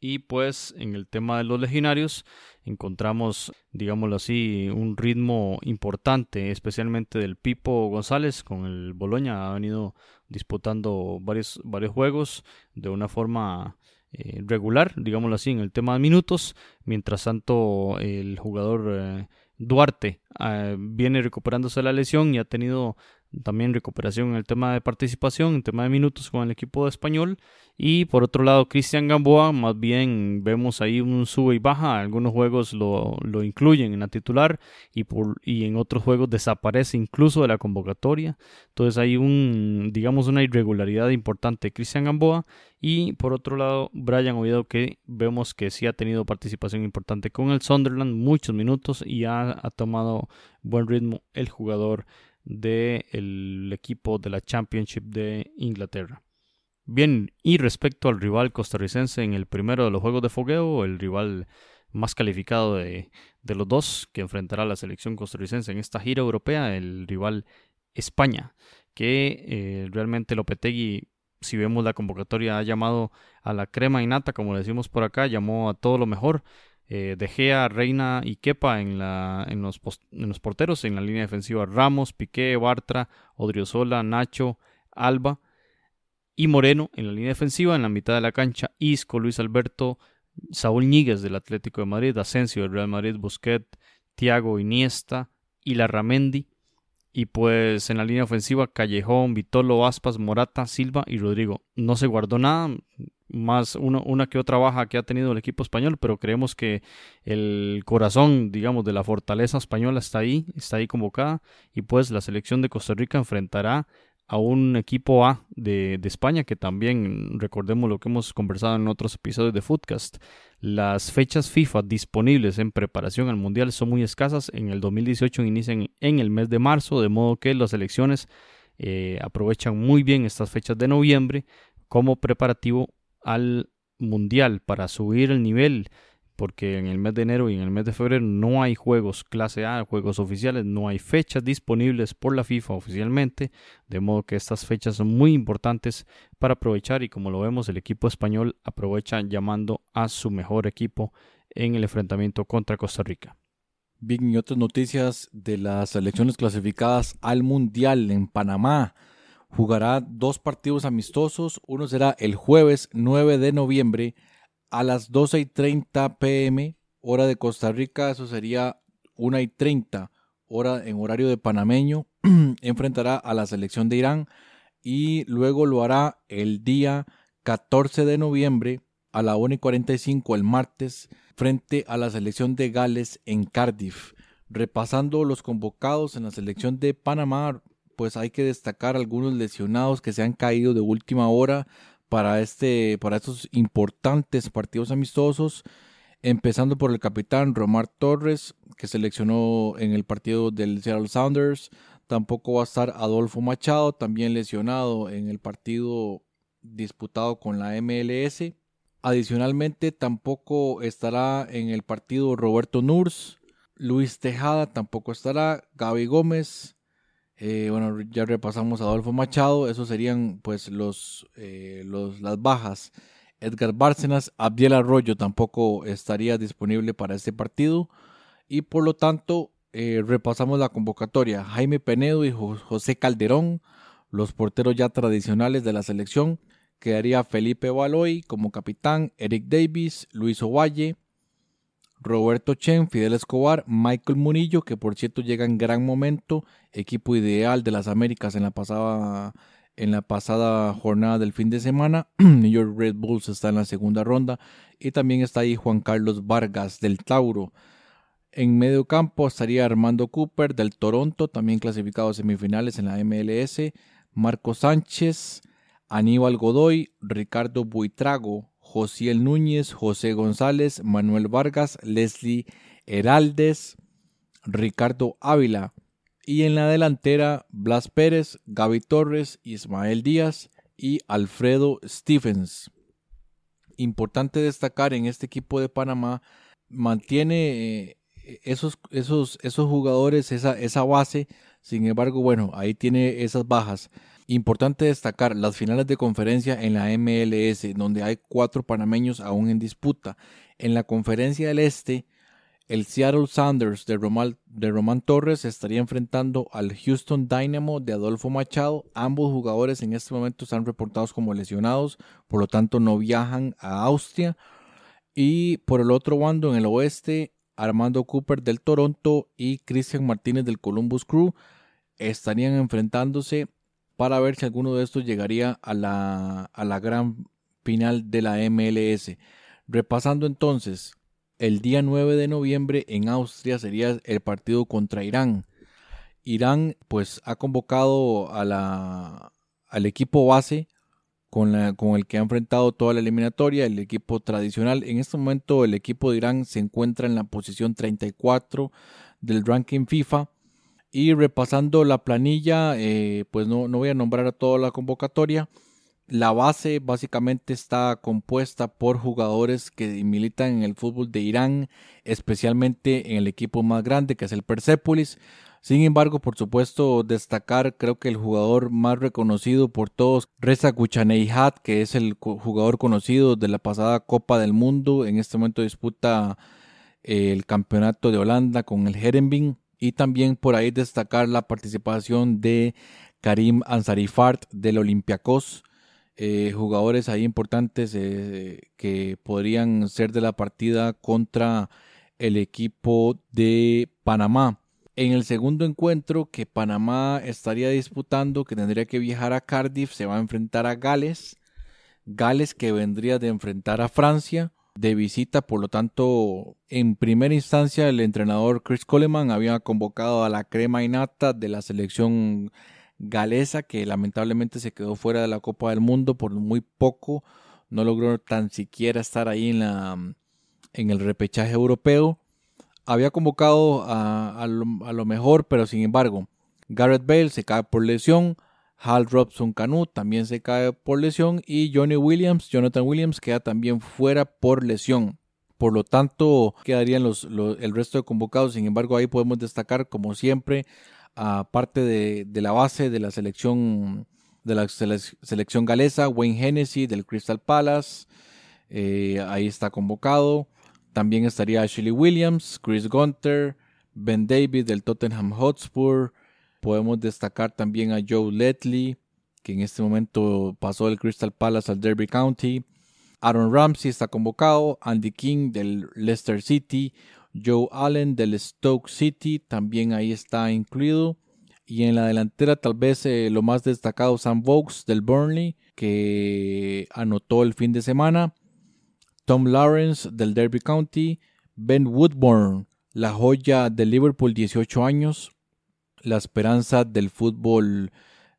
y pues en el tema de los legionarios encontramos, digámoslo así, un ritmo importante, especialmente del Pipo González con el Boloña, ha venido disputando varios, varios juegos de una forma eh, regular, digámoslo así, en el tema de minutos, mientras tanto el jugador... Eh, Duarte ah, viene recuperándose de la lesión y ha tenido también recuperación en el tema de participación, en tema de minutos con el equipo español. Y por otro lado, Cristian Gamboa, más bien vemos ahí un sube y baja. Algunos juegos lo, lo incluyen en la titular y, por, y en otros juegos desaparece incluso de la convocatoria. Entonces hay un, digamos, una irregularidad importante de Cristian Gamboa. Y por otro lado, Brian Oviedo, que vemos que sí ha tenido participación importante con el Sunderland, muchos minutos y ha, ha tomado buen ritmo el jugador del equipo de la Championship de Inglaterra. Bien, y respecto al rival costarricense en el primero de los Juegos de Fogueo, el rival más calificado de, los dos que enfrentará la selección costarricense en esta gira europea, el rival España, que eh, realmente Lopetegui, si vemos la convocatoria, ha llamado a la crema innata, como decimos por acá, llamó a todo lo mejor, eh, De Gea, Reina y Kepa en, los porteros, en la línea defensiva Ramos, Piqué, Bartra, Odriozola, Nacho, Alba y Moreno en la línea defensiva, en la mitad de la cancha Isco, Luis Alberto, Saúl Ñíguez del Atlético de Madrid, Asensio del Real Madrid, Busquet, Tiago Iniesta y Larramendi. Y pues en la línea ofensiva Callejón, Vitolo, Aspas, Morata, Silva y Rodrigo. No se guardó nada, más una que otra baja que ha tenido el equipo español, pero creemos que el corazón, digamos, de la fortaleza española está ahí, está ahí convocada. Y pues la selección de Costa Rica enfrentará a un equipo A de, de, España que también recordemos lo que hemos conversado en otros episodios de Footcast. Las fechas FIFA disponibles en preparación al Mundial son muy escasas. En el 2018 inician en el mes de marzo, de modo que las elecciones eh, aprovechan muy bien estas fechas de noviembre como preparativo al Mundial para subir el nivel porque en el mes de enero y en el mes de febrero no hay juegos clase A, juegos oficiales, no hay fechas disponibles por la FIFA oficialmente, de modo que estas fechas son muy importantes para aprovechar y como lo vemos el equipo español aprovecha llamando a su mejor equipo en el enfrentamiento contra Costa Rica.
Bien, y otras noticias de las elecciones clasificadas al Mundial en Panamá. Jugará dos partidos amistosos, uno será el jueves 9 de noviembre a las 12 y 30 pm, hora de Costa Rica, eso sería 1 y 30 hora en horario de panameño, enfrentará a la selección de Irán y luego lo hará el día 14 de noviembre a la 1 y 45 el martes frente a la selección de Gales en Cardiff. Repasando los convocados en la selección de Panamá, pues hay que destacar algunos lesionados que se han caído de última hora para, este, para estos importantes partidos amistosos, empezando por el capitán Romar Torres, que seleccionó en el partido del Seattle Sounders. Tampoco va a estar Adolfo Machado, también lesionado en el partido disputado con la MLS. Adicionalmente, tampoco estará en el partido Roberto Nurs. Luis Tejada tampoco estará. Gaby Gómez, eh, bueno, ya repasamos a Adolfo Machado, esos serían pues los, eh, los las bajas. Edgar Bárcenas, Abdiel Arroyo tampoco estaría disponible para este partido y por lo tanto eh, repasamos la convocatoria. Jaime Penedo y José Calderón, los porteros ya tradicionales de la selección. Quedaría Felipe Baloy como capitán, Eric Davis, Luis Ovalle, Roberto Chen, Fidel Escobar, Michael Munillo, que por cierto llega en gran momento, equipo ideal de las Américas en la pasada, en la pasada jornada del fin de semana. New York Red Bulls está en la segunda ronda y también está ahí Juan Carlos Vargas del Tauro. En medio campo estaría Armando Cooper del Toronto, también clasificado a semifinales en la MLS, Marco Sánchez, Aníbal Godoy, Ricardo Buitrago, Josiel Núñez, José González, Manuel Vargas, Leslie Heraldes, Ricardo Ávila. Y en la delantera, Blas Pérez, Gaby Torres, Ismael Díaz y Alfredo Stephens. Importante destacar en este equipo de Panamá, mantiene eh, esos, esos, esos jugadores, esa, esa base. Sin embargo, bueno, ahí tiene esas bajas. Importante destacar las finales de conferencia en la MLS, donde hay cuatro panameños aún en disputa. En la conferencia del Este, el Seattle Sounders de, de Román Torres estaría enfrentando al Houston Dynamo de Adolfo Machado. Ambos jugadores en este momento están reportados como lesionados, por lo tanto no viajan a Austria. Y por el otro bando, en el oeste, Armando Cooper del Toronto y Cristian Martínez del Columbus Crew estarían enfrentándose para ver si alguno de estos llegaría a la, a la gran final de la MLS. Repasando entonces, el día 9 de noviembre en Austria sería el partido contra Irán. Irán pues ha convocado a la, al equipo base con, la, con, el que ha enfrentado toda la eliminatoria, el equipo tradicional. En este momento el equipo de Irán se encuentra en la posición 34 del ranking FIFA. Y repasando la planilla, eh, pues no, no voy a nombrar a toda la convocatoria. La base básicamente está compuesta por jugadores que militan en el fútbol de Irán, especialmente en el equipo más grande que es el Persepolis. Sin embargo, por supuesto, destacar creo que el jugador más reconocido por todos, Reza Kuchaneihat, que es el jugador conocido de la pasada Copa del Mundo. En este momento disputa eh, el campeonato de Holanda con el Herenbin. Y también por ahí destacar la participación de Karim Ansarifart del Olympiacos. Eh, jugadores ahí importantes eh, que podrían ser de la partida contra el equipo de Panamá en el segundo encuentro que Panamá estaría disputando, que tendría que viajar a Cardiff, se va a enfrentar a Gales. Gales que vendría de enfrentar a Francia de visita, por lo tanto, en primera instancia el entrenador Chris Coleman había convocado a la crema innata de la selección galesa que lamentablemente se quedó fuera de la Copa del Mundo por muy poco, no logró tan siquiera estar ahí en la en el repechaje europeo. Había convocado a, lo, mejor, pero sin embargo, Garrett Bale se cae por lesión, Hal Robson Canu también se cae por lesión y Johnny Williams, Jonathan Williams queda también fuera por lesión. Por lo tanto, quedarían los, el resto de convocados. Sin embargo, ahí podemos destacar, como siempre, aparte de, de la base de la selección de la selección galesa, Wayne Hennessy del Crystal Palace, eh, ahí está convocado. También estaría Ashley Williams, Chris Gunter, Ben David del Tottenham Hotspur. Podemos destacar también a Joe Letley, que en este momento pasó del Crystal Palace al Derby County. Aaron Ramsey está convocado, Andy King del Leicester City, Joe Allen del Stoke City también ahí está incluido. Y en la delantera tal vez eh, lo más destacado Sam Vokes del Burnley que anotó el fin de semana. Tom Lawrence del Derby County, Ben Woodburn, la joya de Liverpool 18 años, la esperanza del fútbol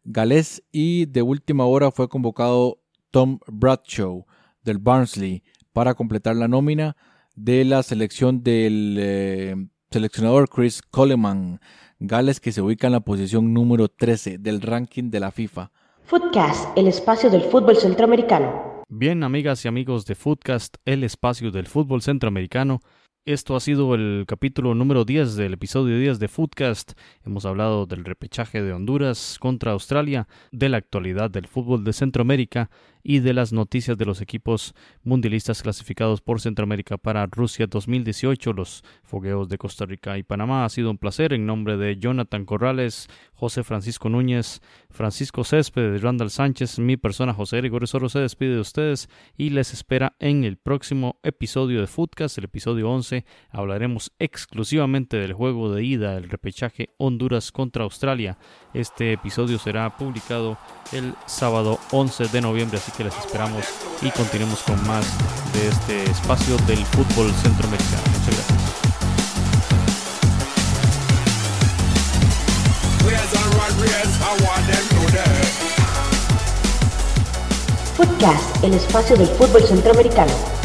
galés y de última hora fue convocado Tom Bradshaw del Barnsley para completar la nómina de la selección del eh, seleccionador Chris Coleman, Gales que se ubica en la posición número 13 del ranking de la FIFA.
Footcast, el espacio del fútbol centroamericano.
Bien, amigas y amigos de Footcast, el espacio del fútbol centroamericano, esto ha sido el capítulo número 10 del episodio 10 de Footcast. Hemos hablado del repechaje de Honduras contra Australia, de la actualidad del fútbol de Centroamérica y de las noticias de los equipos mundialistas clasificados por Centroamérica para Rusia 2018, los fogueos de Costa Rica y Panamá. Ha sido un placer en nombre de Jonathan Corrales, José Francisco Núñez, Francisco Céspedes, Randall Sánchez, mi persona José Gregorio Soro se despide de ustedes y les espera en el próximo episodio de Footcast, el episodio 11. Hablaremos exclusivamente del juego de ida del repechaje Honduras contra Australia. Este episodio será publicado el sábado 11 de noviembre, así que les esperamos y continuemos con más de este espacio del fútbol centroamericano. Muchas gracias.
Footcast, el espacio del fútbol centroamericano.